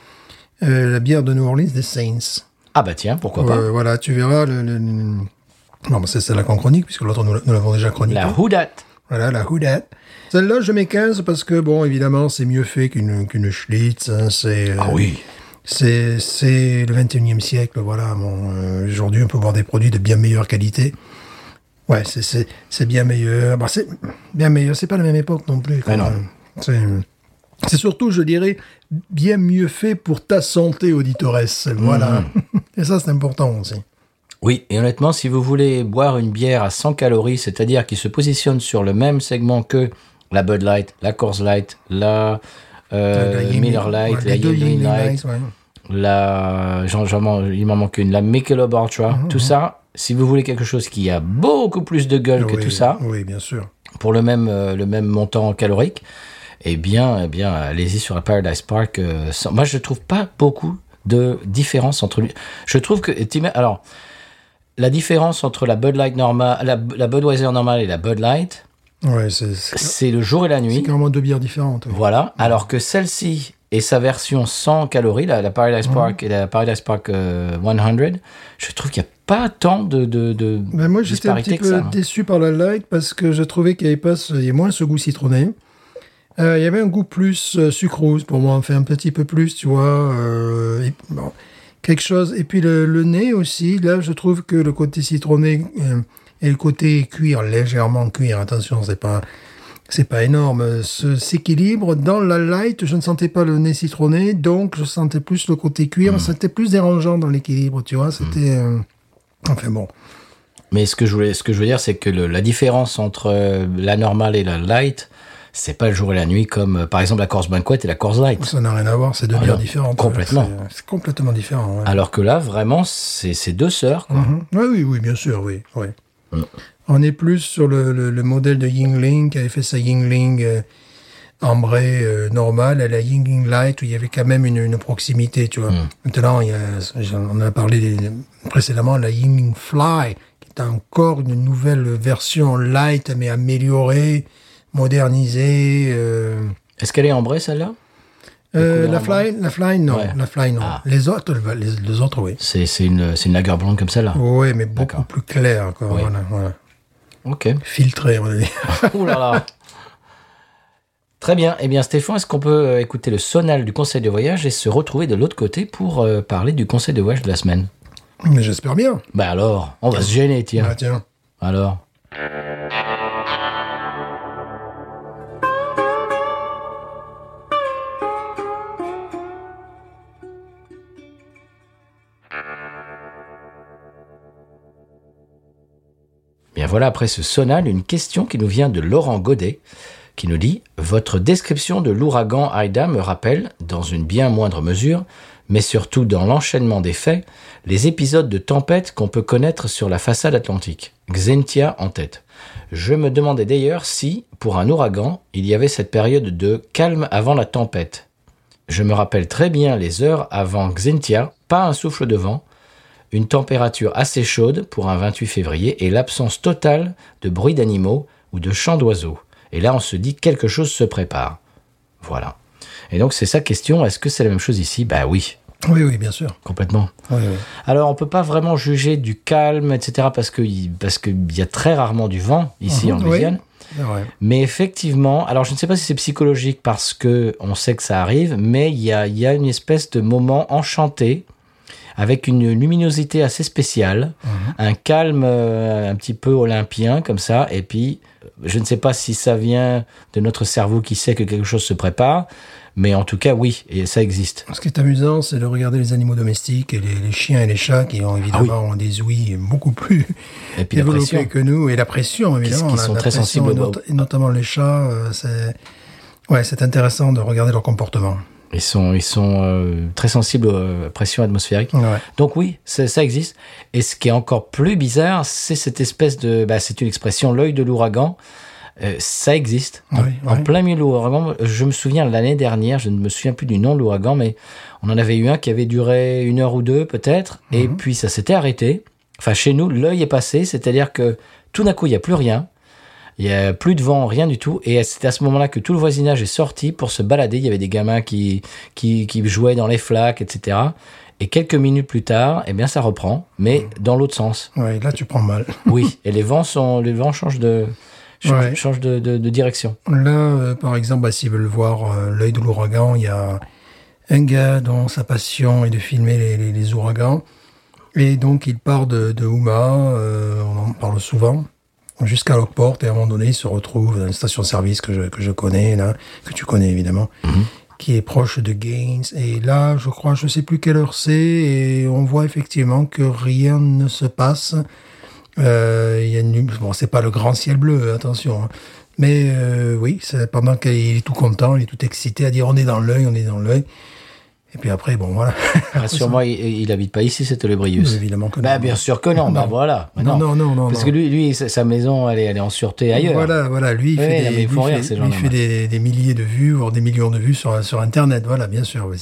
euh, la bière de New Orleans des Saints. Ah bah tiens, pourquoi pas. Euh, voilà, tu verras. Le, le- le- Non, mais c'est celle-là qu'on chronique, puisque l'autre, nous, nous l'avons déjà chroniqué. La Houdat. Voilà, la Houdat. Celle-là, je mets 15 parce que, bon, évidemment, c'est mieux fait qu'une qu'une Schlitz. hein, c'est, euh, Ah oui. C'est c'est le 21e siècle, voilà. Bon, euh, Aujourd'hui, on peut voir des produits de bien meilleure qualité. Ouais, c'est- c'est c'est bien meilleur. Bah, c'est bien meilleur. C'est pas la même époque non plus. quand non. même. C'est c'est surtout, je dirais, bien mieux fait pour ta santé auditoresse. Voilà. Et ça, c'est important aussi. Oui, et honnêtement, si vous voulez boire une bière à 100 calories, c'est-à-dire qui se positionne sur le même segment que la Bud Light, la Coors Light, la, euh, La Miller Light, ouais, la Yingling Light, ouais. la, il m'en manque une, la Michelob Ultra, Mhm, tout ça. Si vous voulez quelque chose qui a beaucoup plus de gueule que tout ça, Oui, bien sûr. pour le même, euh, le même montant calorique, eh bien, eh bien, allez-y sur la Paradise Park. euh, sans- Moi, je trouve pas beaucoup de différence entre lui. Je trouve que, alors, la différence entre la Bud Light normale, la, la Budweiser normale et la Bud Light, Ouais, c'est c'est- c'est le jour et la c'est nuit. carrément deux bières différentes. Voilà. Alors que celle-ci et sa version sans calories, la, la Paradise Mhm. Park et la Paradise Park euh, 100, je trouve qu'il n'y a pas tant de, de, de Ben moi, j'étais un petit peu ça. hein. déçu par la light parce que je trouvais qu'il y avait pas, ce- il y avait moins ce goût citronné. Euh, il y avait un goût plus euh, sucrose pour moi, enfin un petit peu plus, tu vois. euh, et- bon, quelque chose. Et puis le, le nez aussi, là, je trouve que le côté citronné euh, et le côté cuir, légèrement cuir, attention, c'est pas, c'est pas énorme, s'équilibre. Dans la light, je ne sentais pas le nez citronné, donc je sentais plus le côté cuir. C'était plus dérangeant dans l'équilibre, tu vois. C'était, euh, enfin bon. Mais ce que je voulais, ce que je veux dire, c'est que le- la différence entre la normale et la light, c'est pas le jour et la nuit comme euh, par exemple la Coors Banquet et la Coors Light. Ça n'a rien à voir, c'est deux Ah bières différentes. complètement. C'est- C'est complètement différent. ouais. Alors que là, vraiment, c'est deux sœurs. quoi. Mhm. Oui, oui, oui, bien sûr, oui. oui. Mm. On est plus sur le, le- le modèle de Yingling qui avait fait sa Yingling euh, ambrée euh, normale à la Yingling Light où il y avait quand même une, une proximité, tu vois. Maintenant, il y a, on a parlé précédemment, la Yingling Fly qui est encore une nouvelle version light mais améliorée, modernisée. euh, Est-ce qu'elle est ambrée celle-là? Euh, la fly, la fly, non. Ouais. La fly, non. Ah. Les autres, les, les autres, oui. C'est une, une lager blonde comme celle-là? Oui, mais beaucoup plus clair, quoi. Oui. Voilà, voilà. Ok. Filtré, on va dire. Ouh là là. Très bien. Eh bien, Stéphane, est-ce qu'on peut euh, écouter le sonal du conseil de voyage et se retrouver de l'autre côté pour euh, parler du conseil de voyage de la semaine? J'espère bien. Bah alors, on va se gêner, tiens. Ah, tiens. Alors? Voilà, après ce sonal, une question qui nous vient de Laurent Godet, qui nous dit Votre description de l'ouragan Aïda me rappelle, dans une bien moindre mesure, mais surtout dans l'enchaînement des faits, les épisodes de tempête qu'on peut connaître sur la façade atlantique. Xentia en tête. Je me demandais d'ailleurs si, pour un ouragan, il y avait cette période de calme avant la tempête. Je me rappelle très bien les heures avant Xentia, pas un souffle de vent, une température assez chaude pour un 28 février et l'absence totale de bruit d'animaux ou de chants d'oiseaux. Et là, on se dit quelque chose se prépare. Voilà. Et donc, c'est sa question. Est-ce que c'est la même chose ici? Bah oui, Oui, oui, bien sûr. complètement. Oui, oui. Alors, on peut pas vraiment juger du calme, etc., parce que parce qu'il y a très rarement du vent ici Mhm, en oui. Louisiane. Mais effectivement, alors je ne sais pas si c'est psychologique parce que on sait que ça arrive, mais il y a, il y a une espèce de moment enchanté avec une luminosité assez spéciale, un calme euh, un petit peu olympien comme ça, et puis je ne sais pas si ça vient de notre cerveau qui sait que quelque chose se prépare, mais en tout cas oui, et ça existe. Ce qui est amusant, c'est de regarder les animaux domestiques et les, les chiens et les chats qui ont évidemment ont des ouïes beaucoup plus Et puis la développées que nous et la pression évidemment. qui la- sont la très pression, sensibles not- notamment les chats. euh, c'est ouais, c'est intéressant de regarder leur comportement. Ils sont, ils sont euh, très sensibles aux euh, pressions atmosphériques. Ouais. Donc oui, ça, ça existe. Et ce qui est encore plus bizarre, c'est cette espèce de... Bah, c'est une expression, l'œil de l'ouragan. Euh, ça existe. En, Oui, en oui. plein milieu de l'ouragan. Je me souviens l'année dernière, je ne me souviens plus du nom de l'ouragan, mais on en avait eu un qui avait duré une heure ou deux peut-être. Et Mhm. puis ça s'était arrêté. Enfin, chez nous, l'œil est passé. C'est-à-dire que tout d'un coup, il n'y a plus rien. Il y a plus de vent, rien du tout. Et c'est à ce moment-là que tout le voisinage est sorti pour se balader. Il y avait des gamins qui, qui, qui jouaient dans les flaques, etc. Et quelques minutes plus tard, eh bien, ça reprend, mais dans l'autre sens. Ouais, là tu prends mal. Oui. Et les vents sont, les vents changent de, Ouais. de, de, de direction. Là, euh, par exemple, bah, s'ils veulent voir euh, l'œil de l'ouragan, il y a un gars dont sa passion est de filmer les, les- les ouragans. Et donc, il part de, de Houma, euh, on en parle souvent, jusqu'à Lockport. Et à un moment donné, il se retrouve dans une station-service que je, que je connais, là, que tu connais évidemment, qui est proche de Gaines. Et là, je crois, je sais plus quelle heure c'est, et on voit effectivement que rien ne se passe. Euh, il y a une, bon, c'est pas le grand ciel bleu, attention. hein. Mais euh, oui, c'est pendant qu'il est tout content, il est tout excité à dire on est dans l'œil, on est dans l'œil. Et puis après, bon, voilà. Rassure-moi, il, il habite pas ici, c'est le Brius. Évidemment que Bah, non. bien sûr que non, bah Non. voilà. Bah Non, non, non, non. Parce non. que lui, lui, sa maison, elle est, elle est en sûreté ailleurs. Voilà, voilà, lui, il fait, des, lui, rire, fait- lui, fait des, des milliers de vues, voire des millions de vues sur, sur Internet. Voilà, bien sûr. oui,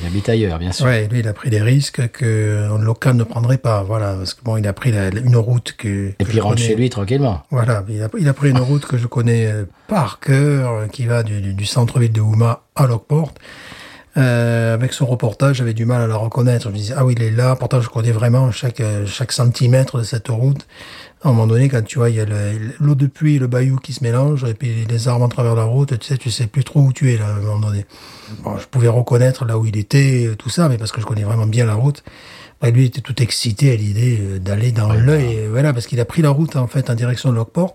Il habite ailleurs, bien sûr. Ouais, lui, il a pris des risques que un local ne prendrait pas. Voilà, parce que bon, il a pris la- la- une route que. Et que puis il rentre connais. chez lui tranquillement. Voilà, il a, il a pris une route que je connais euh, par cœur, qui va du, du- du centre-ville de Houma à Lockport. Euh, avec son reportage, j'avais du mal à la reconnaître. Je me disais, ah oui, il est là. Pourtant, je connais vraiment chaque, euh, chaque centimètre de cette route. À un moment donné, quand tu vois, il y a le- l'eau de pluie et le bayou qui se mélangent, et puis les arbres en travers la route, tu sais, tu sais plus trop où tu es, là, à un moment donné. Bon, je pouvais reconnaître là où il était, euh, tout ça, mais parce que je connais vraiment bien la route. Ouais, lui il était tout excité à l'idée euh, d'aller dans l'œil, voilà, parce qu'il a pris la route en fait en direction de Lockport,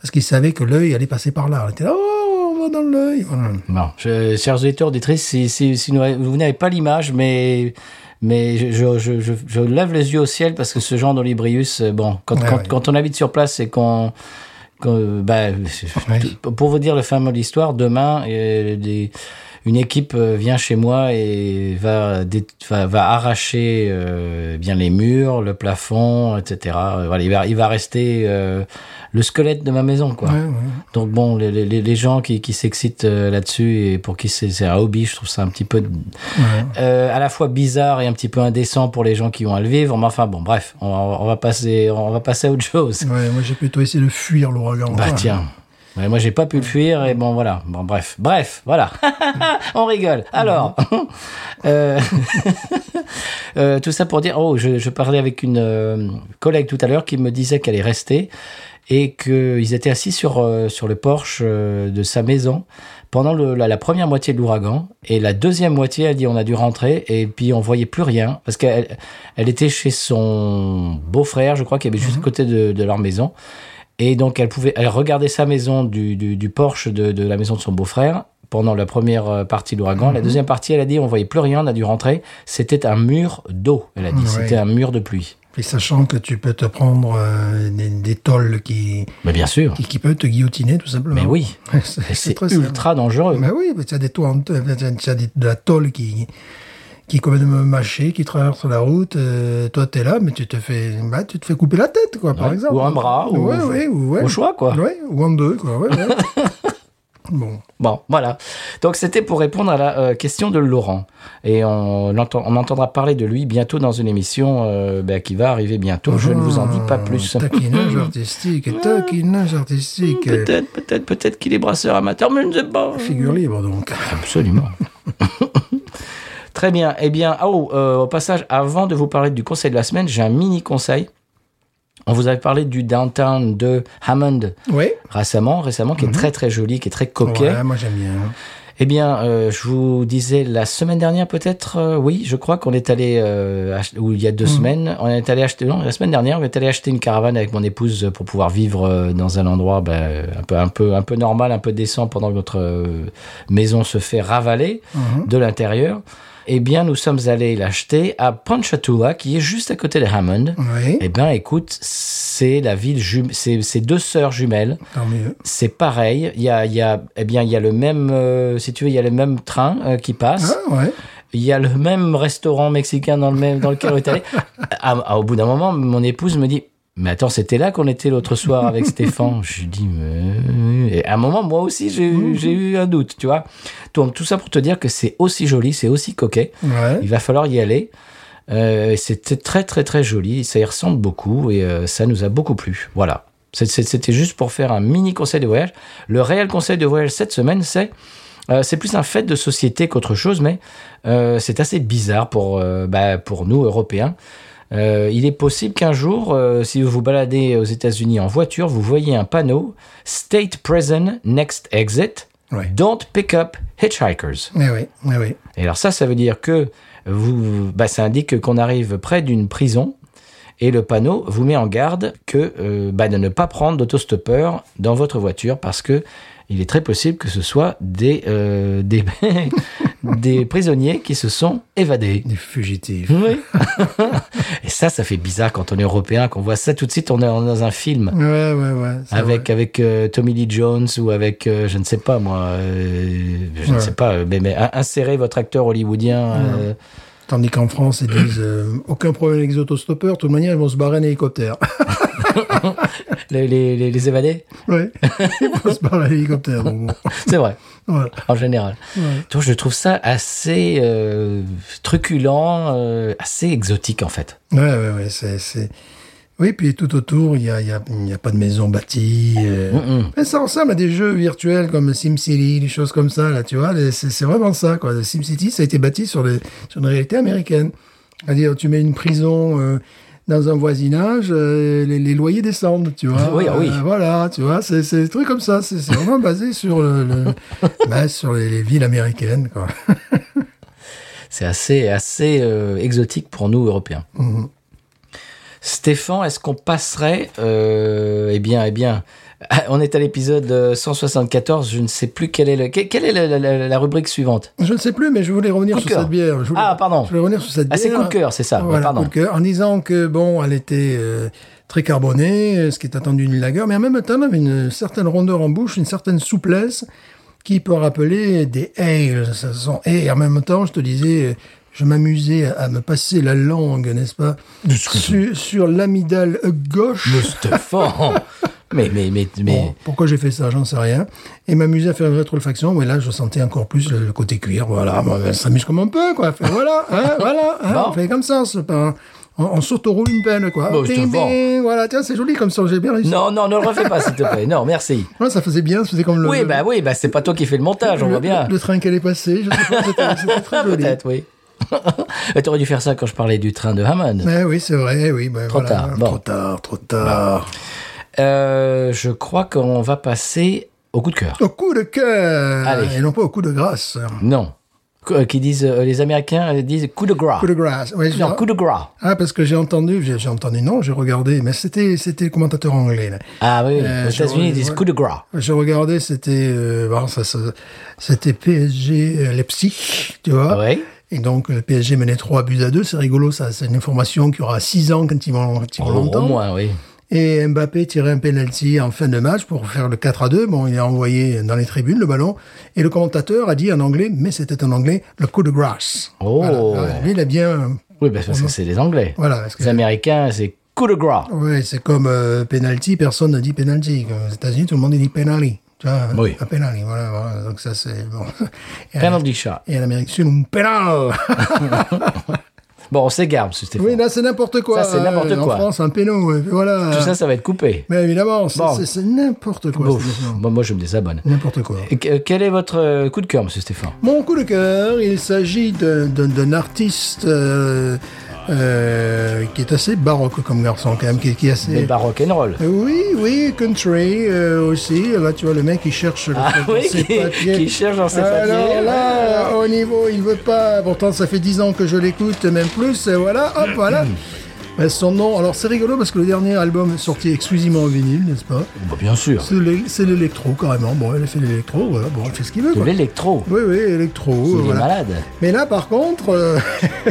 parce qu'il savait que l'œil allait passer par là. Il était là, oh, dans l'œil. Voilà. Je, chers auditeurs, auditrices, si, si, si nous- vous n'avez pas l'image, mais, mais je, je, je, je, je lève les yeux au ciel parce que ce genre d'Olibrius, euh, bon, quand, Ouais, quand, ouais. quand on habite sur place et qu'on. qu'on- bah, Pour vous dire le fin mot de l'histoire, demain, euh, des- une équipe euh, vient chez moi et va, dé- va, va arracher euh, bien les murs, le plafond, etc. Euh, Voilà, il va, il va rester euh, le squelette de ma maison, quoi. Ouais, ouais. Donc bon, les, les, les gens qui, qui s'excitent là-dessus et pour qui c'est un hobby, je trouve ça un petit peu euh, à la fois bizarre et un petit peu indécent pour les gens qui ont à le vivre. Mais enfin bon, bref, on, on va passer, on va passer à autre chose. Ouais, moi j'ai plutôt essayé de fuir l'ouragan. Bah tiens. Ouais, moi j'ai pas pu le fuir et bon voilà. Bon bref, bref, voilà. on rigole. Alors, euh, Euh, tout ça pour dire, oh, je, je parlais avec une euh, collègue tout à l'heure qui me disait qu'elle est restée et qu'ils étaient assis sur, sur le porche de sa maison pendant le- la, la première moitié de l'ouragan. Et la deuxième moitié, elle dit, on a dû rentrer et puis on voyait plus rien parce qu'elle elle était chez son beau-frère, je crois, qui avait juste à côté de, de leur maison. Et donc, elle pouvait, elle regardait sa maison du, du, du porche de, de la maison de son beau-frère pendant la première euh, partie de l'ouragan. La deuxième partie, elle a dit, on voyait plus rien, on a dû rentrer. C'était un mur d'eau, elle a dit. Ouais. C'était un mur de pluie. Et sachant que tu peux te prendre euh, des, des tolls qui, Mais bien sûr. qui, qui peuvent te guillotiner, tout simplement. Mais oui. c'est simple. ultra dangereux. Mais oui, mais tu as des toits, as des, de la tôle qui, qui est complètement mâchée, qui traverse la route. euh, toi, tu es là, mais tu te fais, bah, tu te fais couper la tête, quoi, par Ouais, exemple. ou un bras, ou- ouais, ouais, ou- ouais. au choix, quoi. Ou en deux, quoi. Bon. Bon, voilà. Donc c'était pour répondre à la euh, question de Laurent. Et on, l'entend- on entendra parler de lui bientôt dans une émission euh, ben, qui va arriver bientôt. Je ne vous en dis pas plus. Ah, Taquinage artistique, taquinage artistique. Peut-être, peut-être, peut-être qu'il est brasseur amateur, mais je ne sais pas. Figure libre, donc. Absolument. Très bien. Eh bien, oh, euh, au passage, avant de vous parler du conseil de la semaine, j'ai un mini conseil. On vous avait parlé du downtown de Hammond Oui. récemment, récemment, qui est très très joli, qui est très coquet. Mhm. Ouais, moi, j'aime bien. Eh bien, euh, je vous disais la semaine dernière peut-être, euh, oui, je crois qu'on est allé, euh, ou il y a deux semaines, on est allé acheter, non, la semaine dernière, on est allé acheter une caravane avec mon épouse pour pouvoir vivre dans un endroit ben, un peu, un peu, un peu normal, un peu décent pendant que notre maison se fait ravaler Mhm. de l'intérieur. Eh bien, nous sommes allés l'acheter à Ponchatoula, qui est juste à côté de Hammond. Oui, Eh bien, écoute, c'est la ville c'est deux sœurs jumelles. tant mieux. C'est pareil. Il y a, il y a, eh bien, il y a le même, euh, si tu veux, il y a le même train euh, qui passe. Ah, ouais. Il y a le même restaurant mexicain dans le même, dans lequel on est allé. Au bout d'un moment, mon épouse me dit, mais attends, c'était là qu'on était l'autre soir avec Stéphane. Je lui dis, mais... Et à un moment, moi aussi, j'ai eu, j'ai eu un doute, tu vois. Donc, tout ça pour te dire que c'est aussi joli, c'est aussi coquet. Ouais. Il va falloir y aller. Euh, C'était très très très joli, ça y ressemble beaucoup et euh, ça nous a beaucoup plu. Voilà. C'était juste pour faire un mini conseil de voyage. Le réel conseil de voyage cette semaine, c'est euh, c'est plus un fait de société qu'autre chose, mais euh, c'est assez bizarre pour euh, bah, pour nous Européens. Euh, il est possible qu'un jour, euh, si vous vous baladez aux États-Unis en voiture, vous voyez un panneau State Prison Next Exit. Ouais. Don't pick up hitchhikers. Eh oui, eh oui. Et alors ça, ça veut dire que vous, bah, ça indique qu'on arrive près d'une prison et le panneau vous met en garde que euh, bah, de ne pas prendre d'autostoppeur dans votre voiture parce que il est très possible que ce soit des euh, des, des prisonniers qui se sont évadés. Des fugitifs. Oui. et ça, ça fait bizarre quand on est européen, qu'on voit ça tout de suite, on est dans un film. Ouais, ouais, ouais. Avec, vrai. avec euh, Tommy Lee Jones ou avec, euh, je ne sais pas moi, euh, je ne sais pas, mais, mais insérez votre acteur hollywoodien. Tandis qu'en France, ils disent aucun problème avec les autostoppeurs, de toute manière, ils vont se barrer en hélicoptère. les, les, les, les évadés? Ouais. Ils vont se barrer en hélicoptère. bon. C'est vrai, En général. Ouais. Donc je trouve ça assez euh, truculent, euh, assez exotique en fait. Ouais, ouais, ouais, c'est. Oui, puis tout autour, il n'y a, y a, y a pas de maison bâtie. euh. Mm-mm. Mais ça ressemble à des jeux virtuels comme SimCity, des choses comme ça, là, tu vois. C'est, vraiment ça, quoi. SimCity, ça a été bâti sur, les, sur une réalité américaine. C'est-à-dire, tu mets une prison euh, dans un voisinage, euh, les, les loyers descendent, tu vois. Oui, ah oui. Euh, voilà, tu vois, c'est, des trucs comme ça. C'est, vraiment basé sur, le, le- bah, sur les, les villes américaines, quoi. C'est assez, assez euh, exotique pour nous Européens. Mhm. Stéphane, est-ce qu'on passerait Eh bien, eh bien, on est à l'épisode euh, 174. Je ne sais plus quelle est le, que- quelle est la, la- la- la rubrique suivante. Je ne sais plus, mais je voulais revenir sur cette bière. Je voulais- Ah, pardon. Je voulais revenir sur cette Ah, bière. c'est coup de cœur, c'est ça. Voilà, pardon. coup de cœur, en disant que bon, elle était euh, très carbonée, euh, ce qui est attendu d'une lager, mais en même temps, elle avait une certaine rondeur en bouche, une certaine souplesse qui peut rappeler des ales. Ça sont- Et en même temps, je te disais, euh, je m'amusais à, me passer la langue, n'est-ce pas, sur, sur l'amidale gauche. Mais, mais, mais, mais. Bon, pourquoi j'ai fait ça, j'en sais rien. Et m'amuser à faire une rétrofaction, mais là, je sentais encore plus le, le côté cuir. Voilà, bon, ben, ça s'amuse comme on peut, quoi. Fait, voilà, hein, voilà, hein, Bon. on fait comme ça, c'est pas... On, on s'auto-roule une peine, quoi. Bon, Bing, bing, voilà, tiens, c'est joli comme ça, j'ai bien réussi. Non, non, ne le refais pas, s'il te plaît. Non, merci. Ouais, ça faisait bien, ça faisait comme le... Oui, bah oui, bah c'est pas toi qui fais le montage, on le, voit bien. le train qu'elle est passée, je sais pas, c'était très joli. Peut-être, oui. Tu aurais dû faire ça quand je parlais du train de Hammond. Mais oui, c'est vrai, oui. ben Trop voilà. tard, bon. Trop tard, trop tard. Euh, je crois qu'on va passer au coup de cœur. Au coup de cœur. Allez. Et non pas au coup de grâce. Non. Qu- Qui disent, euh, les Américains euh, disent coup de gras. Coup de grâce. Oui, Non, coup de gras. Ah, parce que j'ai entendu, j'ai j'ai entendu, non, j'ai regardé, mais c'était, c'était le commentateur anglais, là. Ah oui, Euh, aux États-Unis, ils disent coup de gras. Je regardais, c'était, euh, bon, ça, ça- c'était PSG euh, Leipzig, tu vois. Oui. Et donc, le PSG menait 3 buts à 2. C'est rigolo, ça. C'est une information qui aura 6 ans quand ils vont, quand ils vont Au, au moins, oui. Et Mbappé tirait un penalty en fin de match pour faire le 4 à 2. Bon, il a envoyé dans les tribunes le ballon. Et le commentateur a dit en anglais, mais c'était en anglais, le coup de grâce. Oh. Voilà. Lui, il a bien, Oui, bah, parce que c'est les Anglais. voilà. Parce que, Les Américains, c'est coup de gras. ouais, c'est comme euh, penalty, personne n'a dit penalty. Aux États-Unis, tout le monde dit penalty. Vois, Oui. un penalty, voilà, voilà. Donc ça, c'est bon. Penalty shot. et en Amérique du Sud, un penal. Bon, on s'égare, monsieur Stéphane. oui, là, c'est n'importe quoi. Ça, c'est n'importe Euh, quoi. En France, un péno, ouais, voilà. Tout ça, ça va être coupé. Mais évidemment, c'est Bon. c'est- c'est n'importe quoi. Bon, moi, je me désabonne. N'importe quoi. Et quel est votre euh, coup de cœur, monsieur Stéphane? Mon coup de cœur, il s'agit d'un artiste euh, euh, qui est assez baroque comme garçon quand même, qui, qui est assez... Des baroque and roll. Euh, Oui, oui, country euh, aussi. Là, tu vois, le mec, il cherche le- Ah oui, ses qui- papiers. qui cherche dans ses Alors papiers. là, au niveau, il veut pas. Pourtant, ça fait 10 ans que je l'écoute, même plus. Et voilà, hop, voilà. Ben, son nom, alors c'est rigolo parce que le dernier album est sorti exclusivement en vinyle, n'est-ce pas? Bah, bien sûr. C'est l'é- c'est l'électro carrément. Bon, elle a fait l'électro, voilà, bon, elle fait ce qu'il veut. De l'électro. Oui, oui, électro. Il est voilà. malade. Mais là, par contre, euh,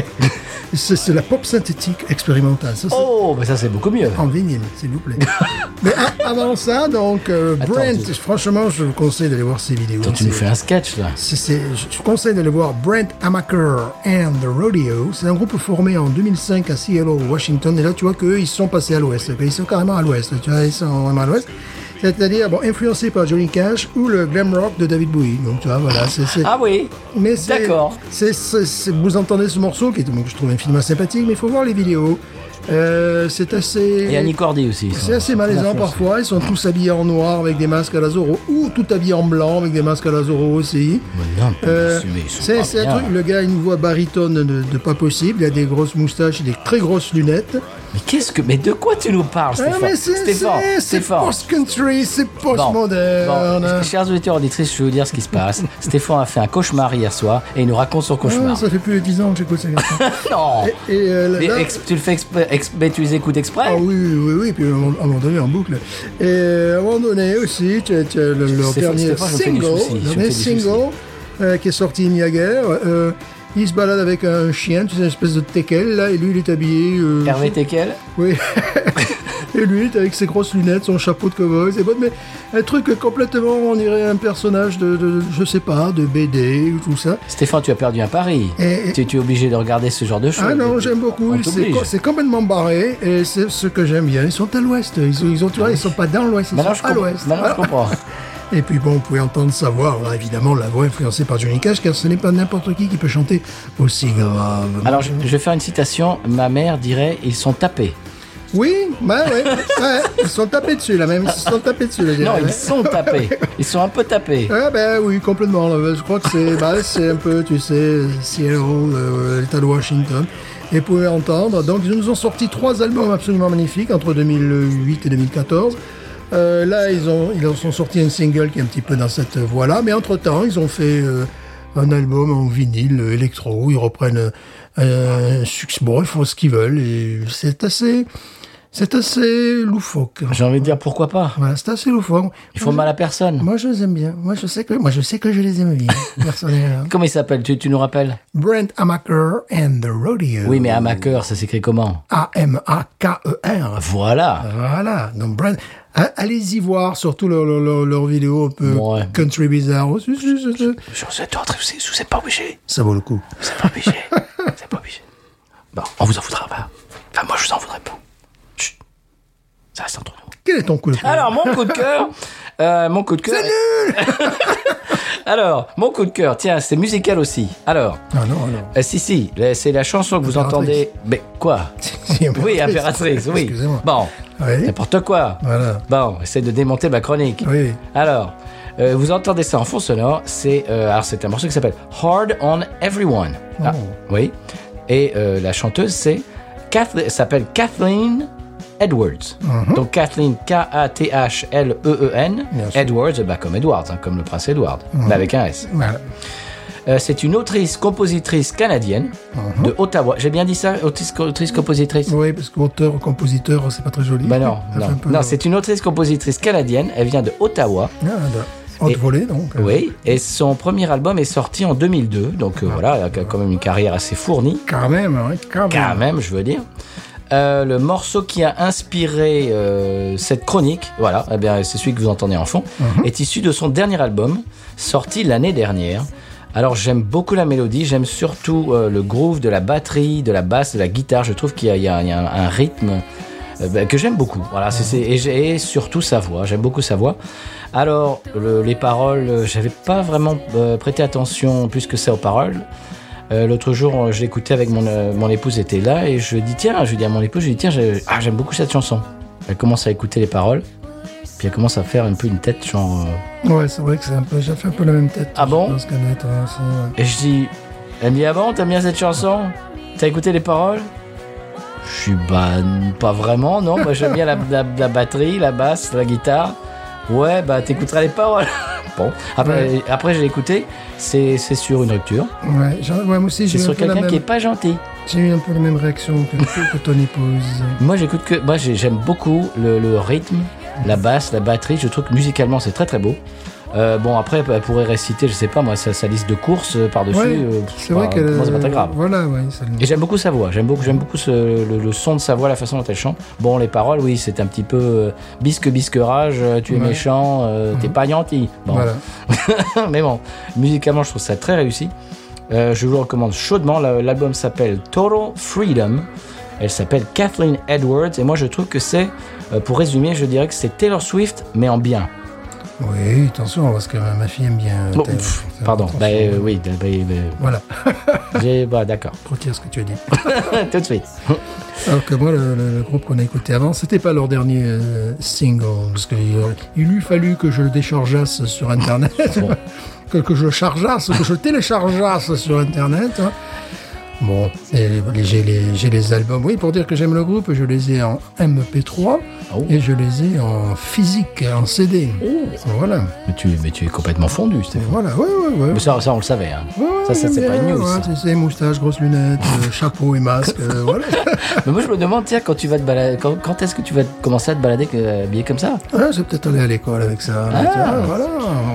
c'est la pop synthétique expérimentale. Ça, Oh, mais ça, c'est beaucoup mieux. en vinyle, s'il vous plaît. Mais avant ça, donc, euh, Attends, Brent, tu- franchement, je vous conseille d'aller voir ses vidéos. Toi, tu nous fais un sketch, là. je vous conseille d'aller voir Brent Amaker and the Rodeo. C'est un groupe formé en 2005 à Seattle, Washington. Et là, tu vois qu'eux, ils sont passés à l'ouest. Ils sont carrément à l'ouest. Tu vois, ils sont vraiment à l'ouest. C'est-à-dire, bon, influencés par Johnny Cash ou le glam rock de David Bowie. Donc, tu vois, voilà, Ah oui mais c'est- D'accord. vous entendez ce morceau qui est, donc, je trouve infiniment sympathique, mais il faut voir les vidéos. Euh, c'est assez... Et Annie Cordy aussi. C'est assez malaisant parfois. Ils sont tous habillés en noir avec des masques à la Zorro, ou tout habillés en blanc avec des masques à la Zorro aussi. Euh, c'est un truc, le gars a une voix baritone de, de pas possible, il a des grosses moustaches et des très grosses lunettes. Mais qu'est-ce que. Mais de quoi tu nous parles, Ah, Stéphane c'est Stéphane, c'est- post-country, c'est post-moderne. bon, chers auditeurs auditrices, je vais vous dire ce qui se passe. Stéphane a fait un cauchemar hier soir et il nous raconte son Ah, cauchemar. ça fait plus de 10 ans que j'écoute ça. Non et euh, là- tu le fais exprès, tu les écoutes exprès Ah oui, oui, oui, puis à un moment- donné en boucle. Et euh, à un moment donné aussi, tu as, tu as le, leur Stéphane, dernier Stéphane, single, dernier single euh, qui est sorti il y a guère. euh, il se balade avec un chien, tu sais, une espèce de teckel, là, et lui, il est habillé... euh, Hervé Tekel Oui. et lui, il est avec ses grosses lunettes, son chapeau de cowboy, c'est bon, mais un truc complètement, on dirait un personnage de, de, je sais pas, de BD ou tout ça. Stéphane, tu as perdu un pari. Et- Tu, tu es obligé de regarder ce genre de choses. Ah non, j'aime beaucoup. C'est complètement barré et c'est ce que j'aime bien. Ils sont à l'ouest. Ils, ils ont, tu vois, ils sont pas dans l'ouest, ils Maintenant, sont à l'ouest. Maintenant, je comprends. Et puis bon, vous pouvez entendre sa voix, alors, évidemment, la voix influencée par Johnny Cash, car ce n'est pas n'importe qui qui peut chanter aussi grave. Alors, je, je vais faire une citation. Ma mère dirait ils sont tapés. Oui, bah ouais, ouais, ils sont tapés dessus là même, ils se sont tapés dessus là. Non, ils sont tapés. Ils sont un peu tapés. Ah ben oui, complètement. là. Je crois que c'est bah, c'est un peu, tu sais, Seattle, euh, l'État de Washington. Et vous pouvez entendre. Donc, ils nous ont sorti trois albums absolument magnifiques entre 2008 et 2014. Euh, là, ils ont, ils en sont sortis un single qui est un petit peu dans cette voie-là. Mais entre-temps, ils ont fait euh, un album en vinyle euh, électro. Ils reprennent un succès. Bon, ils font ce qu'ils veulent. Et c'est assez, c'est assez loufoque. J'ai envie de dire pourquoi pas. Voilà, c'est assez loufoque. Ils font mal à personne. Moi, je les aime bien. Moi, je sais que, moi, je sais que je les aime bien, personnellement. Comment ils s'appellent tu, tu nous rappelles? Brent Amaker and the Rodeo. Oui, mais Amaker, ça s'écrit comment? A-M-A-K-E-R. Voilà. Voilà. Donc, Brent, allez-y voir, surtout leurs leur, leur, vidéos un peu Ouais. country bizarre. Si, si. Je vous êtes vous pas obligé. Ça vaut le coup. C'est pas obligé. C'est pas obligé. Bon, on vous en voudra pas. Enfin, moi, je vous en voudrais pas. Chut. Ça reste entre nous. Quel est ton coup de cœur? Alors, mon coup de cœur. Euh, mon coup de cœur. Alors, mon coup de cœur, tiens, c'est musical aussi. Alors, Ah non, non. euh, si, si, c'est la chanson que vous entendez. Mais quoi Oui, impératrice, oui. Excusez-moi. Bon, Oui. N'importe quoi. Voilà. Bon, essaye de démonter ma chronique. Oui. Alors, euh, vous entendez ça en fond sonore, c'est alors c'est un morceau qui s'appelle Hard on Everyone. Ah, Oh. oui. Et la chanteuse c'est s'appelle Kathleen Edwards. Donc Kathleen K A T H L E E. Edwards, bah, comme Edwards, hein, comme le prince Edward, mais avec un S. Voilà. Euh, c'est une autrice, compositrice canadienne de Ottawa. J'ai bien dit ça, autrice, autrice compositrice? Oui, parce qu'auteur, compositeur, c'est pas très joli. Bah non, non, un peu- non, c'est une autrice compositrice canadienne. Elle vient de Ottawa. Ah, bah, Haute Et- volée, donc. Oui, et son premier album est sorti en 2002, donc euh, voilà, elle a quand même une carrière assez fournie, Quand même, oui, quand même. quand même, je veux dire. Euh, le morceau qui a inspiré euh, cette chronique, voilà, eh bien, c'est celui que vous entendez en fond, est issu de son dernier album, sorti l'année dernière. Alors j'aime beaucoup la mélodie, j'aime surtout euh, le groove de la batterie, de la basse, de la guitare. Je trouve qu'il y a, y y un, un rythme bah, que j'aime beaucoup. Voilà, et, surtout sa voix. J'aime beaucoup sa voix. Alors le- les paroles, j'avais pas vraiment prêté attention plus que ça aux paroles. Euh, L'autre jour, euh, je l'écoutais avec mon, euh, mon épouse était là et je dis tiens, je dis à mon épouse, je dis tiens, ah, j'aime beaucoup cette chanson. Elle commence à écouter les paroles, puis elle commence à faire un peu une tête genre. euh, Ouais, c'est vrai que c'est un peu, j'ai fait un peu la même tête. Ah bon Je pense qu'elle doit être, euh, c'est, ouais. Et je dis, elle me dit, ah bon, t'aimes bien cette chanson? T'as écouté les paroles? Je suis, bah, n- pas vraiment, non. Moi, j'aime bien la, la- la batterie, la basse, la guitare. Ouais, bah, t'écouteras les paroles. bon, après, après j'ai écouté, c'est sur une rupture. Ouais, ouais, moi aussi, C'est j'ai sur quelqu'un qui est pas gentil. j'ai eu un peu la même réaction que, que ton épouse. Moi, j'écoute que. Moi, j'ai- j'aime beaucoup le, le rythme, la basse, la batterie. Je trouve que musicalement, c'est très très beau. Euh, bon, après, elle pourrait réciter, je sais pas moi, sa, sa liste de courses euh, par-dessus. Ouais, euh, c'est vrai bah, que. pour moi, c'est pas très grave. Voilà, ouais. Et j'aime beaucoup sa voix, j'aime beaucoup, j'aime beaucoup ce- le, le son de sa voix, la façon dont elle chante. Bon, les paroles, oui, c'est un petit peu euh, bisque bisque rage, tu es Ouais. méchant, euh, t'es pas gentil. Bon, Voilà. mais bon, musicalement, je trouve ça très réussi. Je vous le recommande chaudement. La- L'album s'appelle Total Freedom. Elle s'appelle Kathleen Edwards. Et moi, je trouve que c'est, pour résumer, je dirais que c'est Taylor Swift, mais en bien. Oui, attention, parce que ma fille aime bien. Bon, Taylor. pff, Fais pardon, bah, euh, oui, bah, bah, bah, Voilà, j'ai- bah, d'accord. retire ce que tu as dit. Tout de suite. Alors que moi, le, groupe qu'on a écouté avant, c'était pas leur dernier euh, single, parce qu'il il eût fallu que je le déchargeasse sur Internet, que, que je le chargeasse, que je le téléchargeasse sur Internet. hein. Bon, et j'ai les, les albums. Oui, pour dire que j'aime le groupe, je les ai en MP3 Oh. et je les ai en physique, en CD. Voilà, Mais tu, mais tu es complètement fondu, Stéphane. voilà, ouais, ouais, ouais. Mais ça, ça, on le savait. Hein. Ouais, ça, c'est pas une news. ouais, c'est- moustache, grosses lunettes, euh, chapeau et masque, euh, voilà. Mais moi, je me demande, tiens, quand tu vas te balader, quand, quand est-ce que tu vas commencer à te balader euh, habillé comme ça? Ouais, j'ai peut-être aller à l'école avec ça. Ah. Vois, voilà.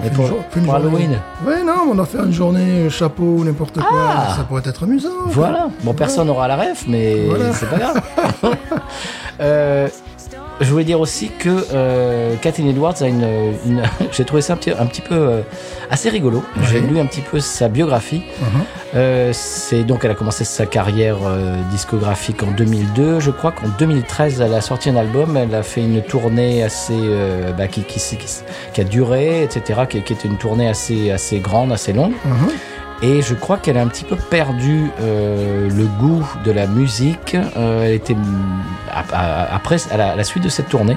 Fait pour- jour- pour Halloween Ouais, non, on a fait une journée euh, chapeau, n'importe quoi. Ah. Ça pourrait être amusant. Voilà. Bon, personne n'aura la ref, mais Voilà. c'est pas grave. Euh, je voulais dire aussi que euh, Kathleen Edwards a une. une- J'ai trouvé ça un petit, un petit peu euh, assez rigolo. J'ai lu un petit peu sa biographie. Euh, c'est donc elle a commencé sa carrière euh, discographique en 2002. Je crois qu'en 2013 elle a sorti un album. Elle a fait une tournée assez euh, bah, qui, qui, qui, qui a duré, etc. Qui, était une tournée assez assez grande, assez longue. Mhm. Et je crois qu'elle a un petit peu perdu euh, le goût de la musique. Euh, elle était après à la, à la suite de cette tournée,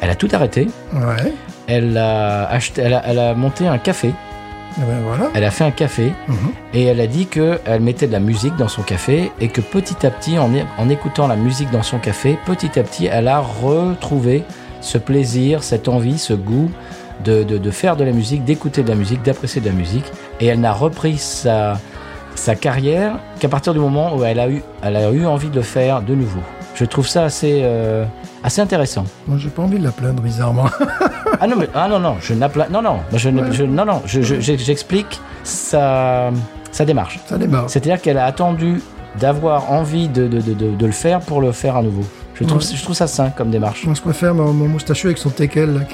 elle a tout arrêté. Ouais. Elle a acheté, elle a, elle a monté un café. Et ben voilà. Elle a fait un café Mhm. et elle a dit que elle mettait de la musique dans son café et que petit à petit, en, en écoutant la musique dans son café, petit à petit, elle a retrouvé ce plaisir, cette envie, ce goût de, de, de faire de la musique, d'écouter de la musique, d'apprécier de la musique. Et elle n'a repris sa, sa carrière qu'à partir du moment où elle a, eu, elle a eu envie de le faire de nouveau. Je trouve ça assez, euh, assez intéressant. Moi, j'ai pas envie de la plaindre bizarrement. Ah non, mais, ah non, non, je n'appla... Non, non, je, Ouais. je- non, non, je- je- je- j'explique sa, sa démarche. ça démarre. C'est-à-dire qu'elle a attendu d'avoir envie de, de, de, le faire pour le faire à nouveau. Je trouve, Ouais. je trouve ça sain comme démarche. Moi, je préfère mon, mon moustachu avec son teckel.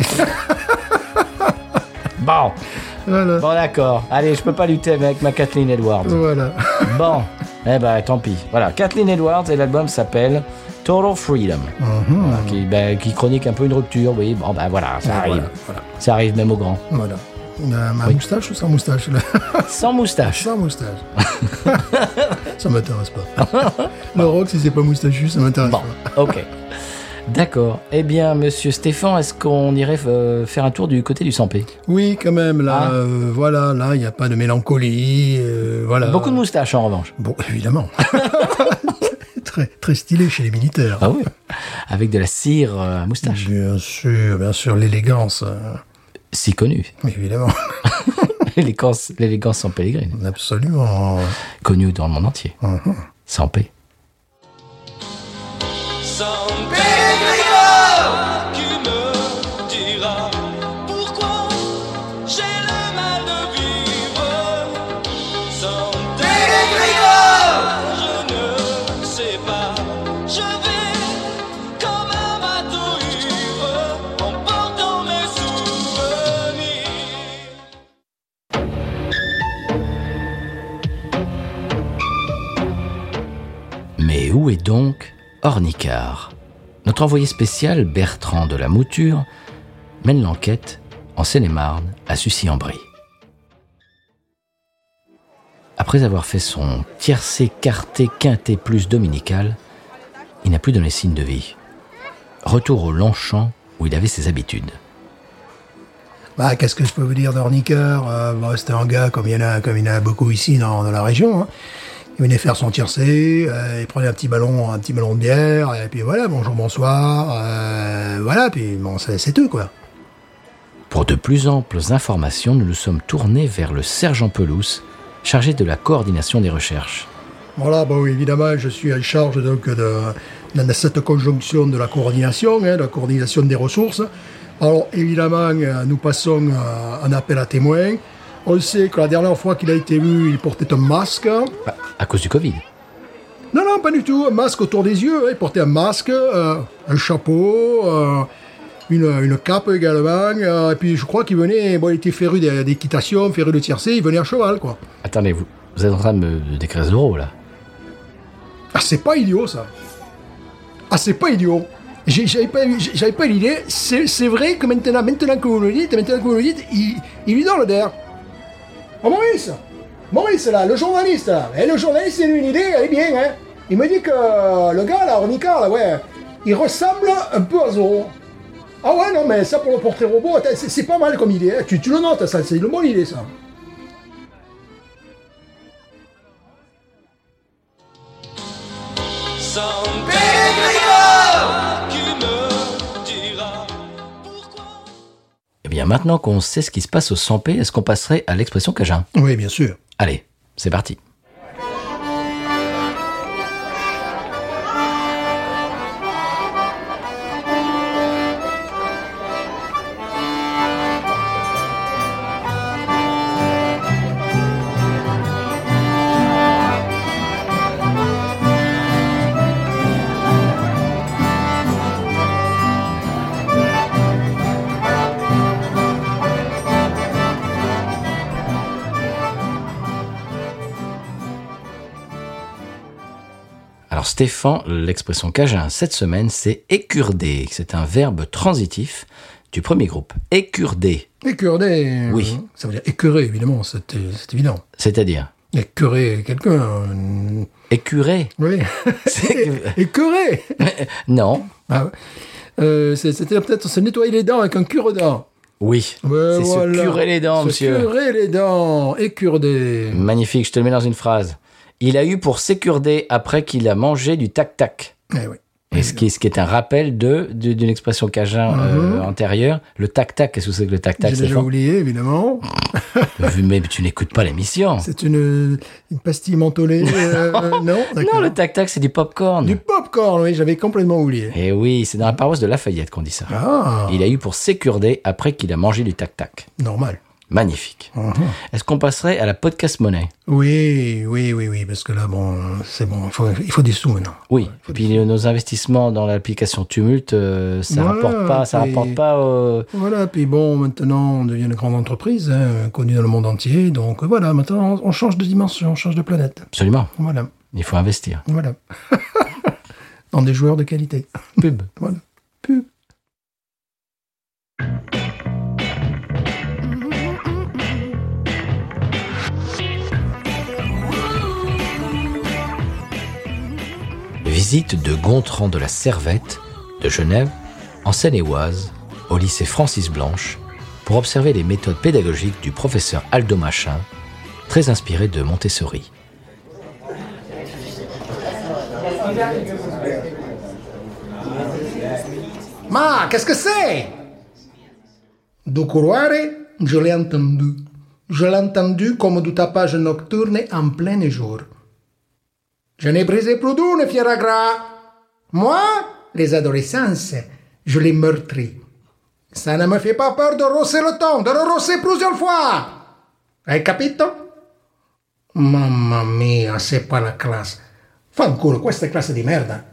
Bon, voilà. bon d'accord. Allez, je peux pas lutter avec ma Kathleen Edwards. Voilà. Bon, eh ben tant pis. Voilà, Kathleen Edwards et l'album s'appelle Total Freedom, Mhm. Voilà, qui, ben, qui chronique un peu une rupture. Oui, bon ben voilà, ça arrive. Voilà. voilà. Ça arrive même aux grands. voilà. Ma, ma Oui. moustache ou sans moustache là? Sans moustache. Sans moustache. ça m'intéresse pas. Le rock, si c'est pas moustachu, ça m'intéresse Bon, pas. ok. D'accord. Eh bien, monsieur Stéphane, est-ce qu'on irait euh, faire un tour du côté du 100p Oui, quand même, là, Ah. euh, voilà, là, il n'y a pas de mélancolie, euh, voilà. Beaucoup de moustaches en revanche. Bon, évidemment. très, très stylé chez les militaires. Ah oui Avec de la cire à moustache. Bien sûr, bien sûr, l'élégance, Si connu. évidemment, L'élégance, l'élégance sans Pellegrine. absolument. Connue dans le monde entier. Mhm. Sans P. donc Ornicard Notre envoyé spécial, Bertrand de la Mouture, mène l'enquête en Seine-et-Marne, à Sucy-en-Brie. Après avoir fait son tiercé, quarté, quinté plus dominical, il n'a plus donné signe de vie. Retour au Longchamp où il avait ses habitudes. Bah, qu'est-ce que je peux vous dire d'Ornicker euh, bah, C'était un gars comme il y en a, beaucoup ici dans, dans la région. hein. Il venait faire son tiercé, euh, il prenait un petit ballon, un petit ballon de bière, et puis voilà, bonjour, bonsoir, euh, voilà, puis bon, c'est tout quoi. Pour de plus amples informations, nous nous sommes tournés vers le sergent Pelouse, chargé de la coordination des recherches. Voilà, bon, évidemment, je suis en charge donc de, de cette conjonction de la coordination, hein, de la coordination des ressources. Alors, évidemment, euh, nous passons euh, un appel à témoins. On sait que la dernière fois qu'il a été vu, il portait un masque. Bah, à cause du Covid. Non, non, pas du tout. Un masque autour des yeux. Il portait un masque, euh, un chapeau, euh, une, une cape également. euh, et puis, je crois qu'il venait, bon, il était féru d'é- d'équitation, féru de tiercé, il venait à cheval, quoi. Attendez, vous, vous êtes en train de me décrire drôle là Ah, c'est pas idiot, ça. Ah, c'est pas idiot. J'avais pas, j'avais pas l'idée. C'est vrai que maintenant, maintenant que vous le dites, maintenant que vous le dites, il, il lui donne d'air. Oh, Maurice Maurice, là, le journaliste, là. Eh, le journaliste, a eu une idée, elle est bien, hein. Il me dit que euh, le gars, là, Ornicard, là, ouais, il ressemble un peu à Zorro. Ah ouais, non, mais ça, pour le portrait robot, c'est c'est pas mal comme idée. hein. Tu, tu le notes, ça, c'est une bonne idée, ça. Maintenant qu'on sait ce qui se passe au 100p, est-ce qu'on passerait à l'expression Cajun? Oui, bien sûr. Allez, c'est parti. Stéphane, l'expression Cajun cette semaine, c'est écurder. C'est un verbe transitif du premier groupe. Écurder, Écurder. Oui. Ça veut dire écœurer, évidemment, c'est évident. c'est-à-dire Écœurer quelqu'un. écurer. Oui. Écœurer. Non. Ah, euh, C'était peut-être se nettoyer les dents avec un cure-dents. Oui. C'est voilà. se curer les dents, Se monsieur. curer les dents. Écurder. Magnifique, je te le mets dans une phrase. Il a eu pour s'écurder après qu'il a mangé du tac-tac. Eh oui. Et ce qui, ce qui est un rappel de d'une expression cajun euh, antérieure. Le tac-tac, qu'est-ce que c'est que le tac-tac, J'ai déjà oublié, évidemment. Mais tu n'écoutes pas l'émission. C'est une, une pastille mentholée. euh, non, Non, le tac-tac, c'est du popcorn. Du popcorn, oui, j'avais complètement oublié. Et oui, c'est dans la paroisse de Lafayette qu'on dit ça. Ah, Il a eu pour s'écurder après qu'il a mangé du tac-tac. normal. Magnifique. Est-ce qu'on passerait à la podcast monnaie? Oui, oui, oui, oui, parce que là, bon, c'est bon, il faut, il faut des sous maintenant. Oui. Et puis nos investissements dans l'application Tumult, euh, ça Voilà, rapporte pas, ça puis- rapporte pas. euh, Voilà, puis bon, maintenant, on devient une grande entreprise, hein, connue dans le monde entier. Donc voilà, maintenant, on, on change de dimension, on change de planète. Absolument. Voilà, Il faut investir. voilà. dans des joueurs de qualité. Pub. Voilà. Pub. Visite de Gontran de la Servette de Genève, en Seine-et-Oise, au lycée Francis Blanche, pour observer les méthodes pédagogiques du professeur Aldo Machin, très inspiré de Montessori. Ma, qu'est-ce que c'est? Du couloir, je l'ai entendu. Je l'ai entendu comme du tapage nocturne en plein jour. Je n'ai brisé plus d'une, gras. Moi, les adolescences, je les meurtris. Ça ne me fait pas peur de rosser le ton, de le rosser plusieurs fois. Hai capito? Mamma mia, c'est pas la classe. Fanculo, questa è classe di merda.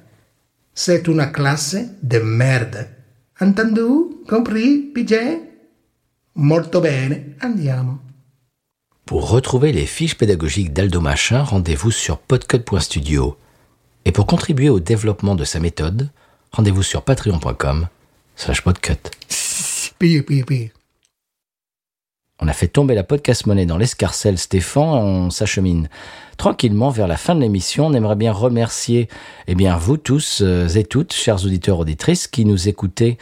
C'est une classe de merde. Entendu? Compris, PJ? Molto bene, andiamo. Pour retrouver les fiches pédagogiques d'Aldo Machin, rendez-vous sur podcut.studio. Et pour contribuer au développement de sa méthode, rendez-vous sur patreon.com slash podcut. On a fait tomber la podcast monnaie dans l'escarcelle Stéphane, on s'achemine tranquillement vers la fin de l'émission. On aimerait bien remercier eh bien, vous tous euh, et toutes, chers auditeurs auditrices, qui nous écoutez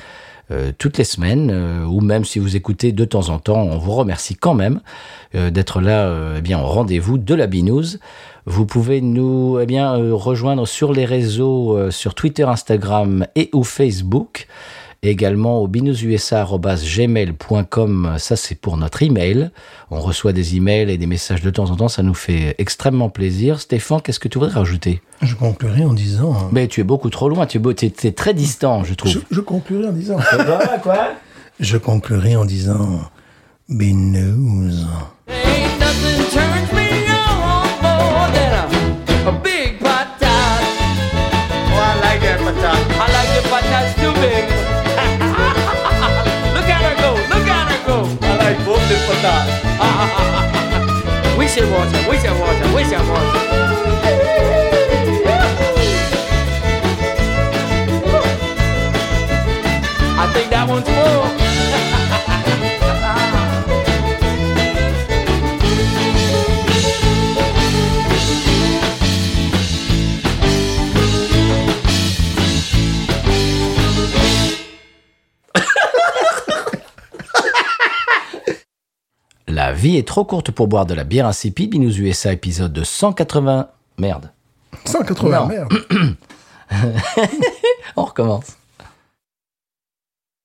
euh, toutes les semaines, euh, ou même si vous écoutez de temps en temps, on vous remercie quand même euh, d'être là eh bien, au rendez-vous de la Binouze. Vous pouvez nous eh bien, rejoindre sur les réseaux, sur Twitter, Instagram et ou Facebook. Et également au binoususa.gmail.com, ça c'est pour notre email. On reçoit des emails et des messages de temps en temps, ça nous fait extrêmement plaisir. Stéphane, qu'est-ce que tu voudrais rajouter? Je conclurai en disant... hein, Mais tu es beaucoup trop loin, tu es, très distant, je trouve. Je, je conclurai en disant... Voilà, quoi? je conclurai en disant... Binous. we should we should we should. I think that one's full. La vie est trop courte pour boire de la bière insipide. Binous USA épisode de 180... Merde. 180, Non. merde. On recommence.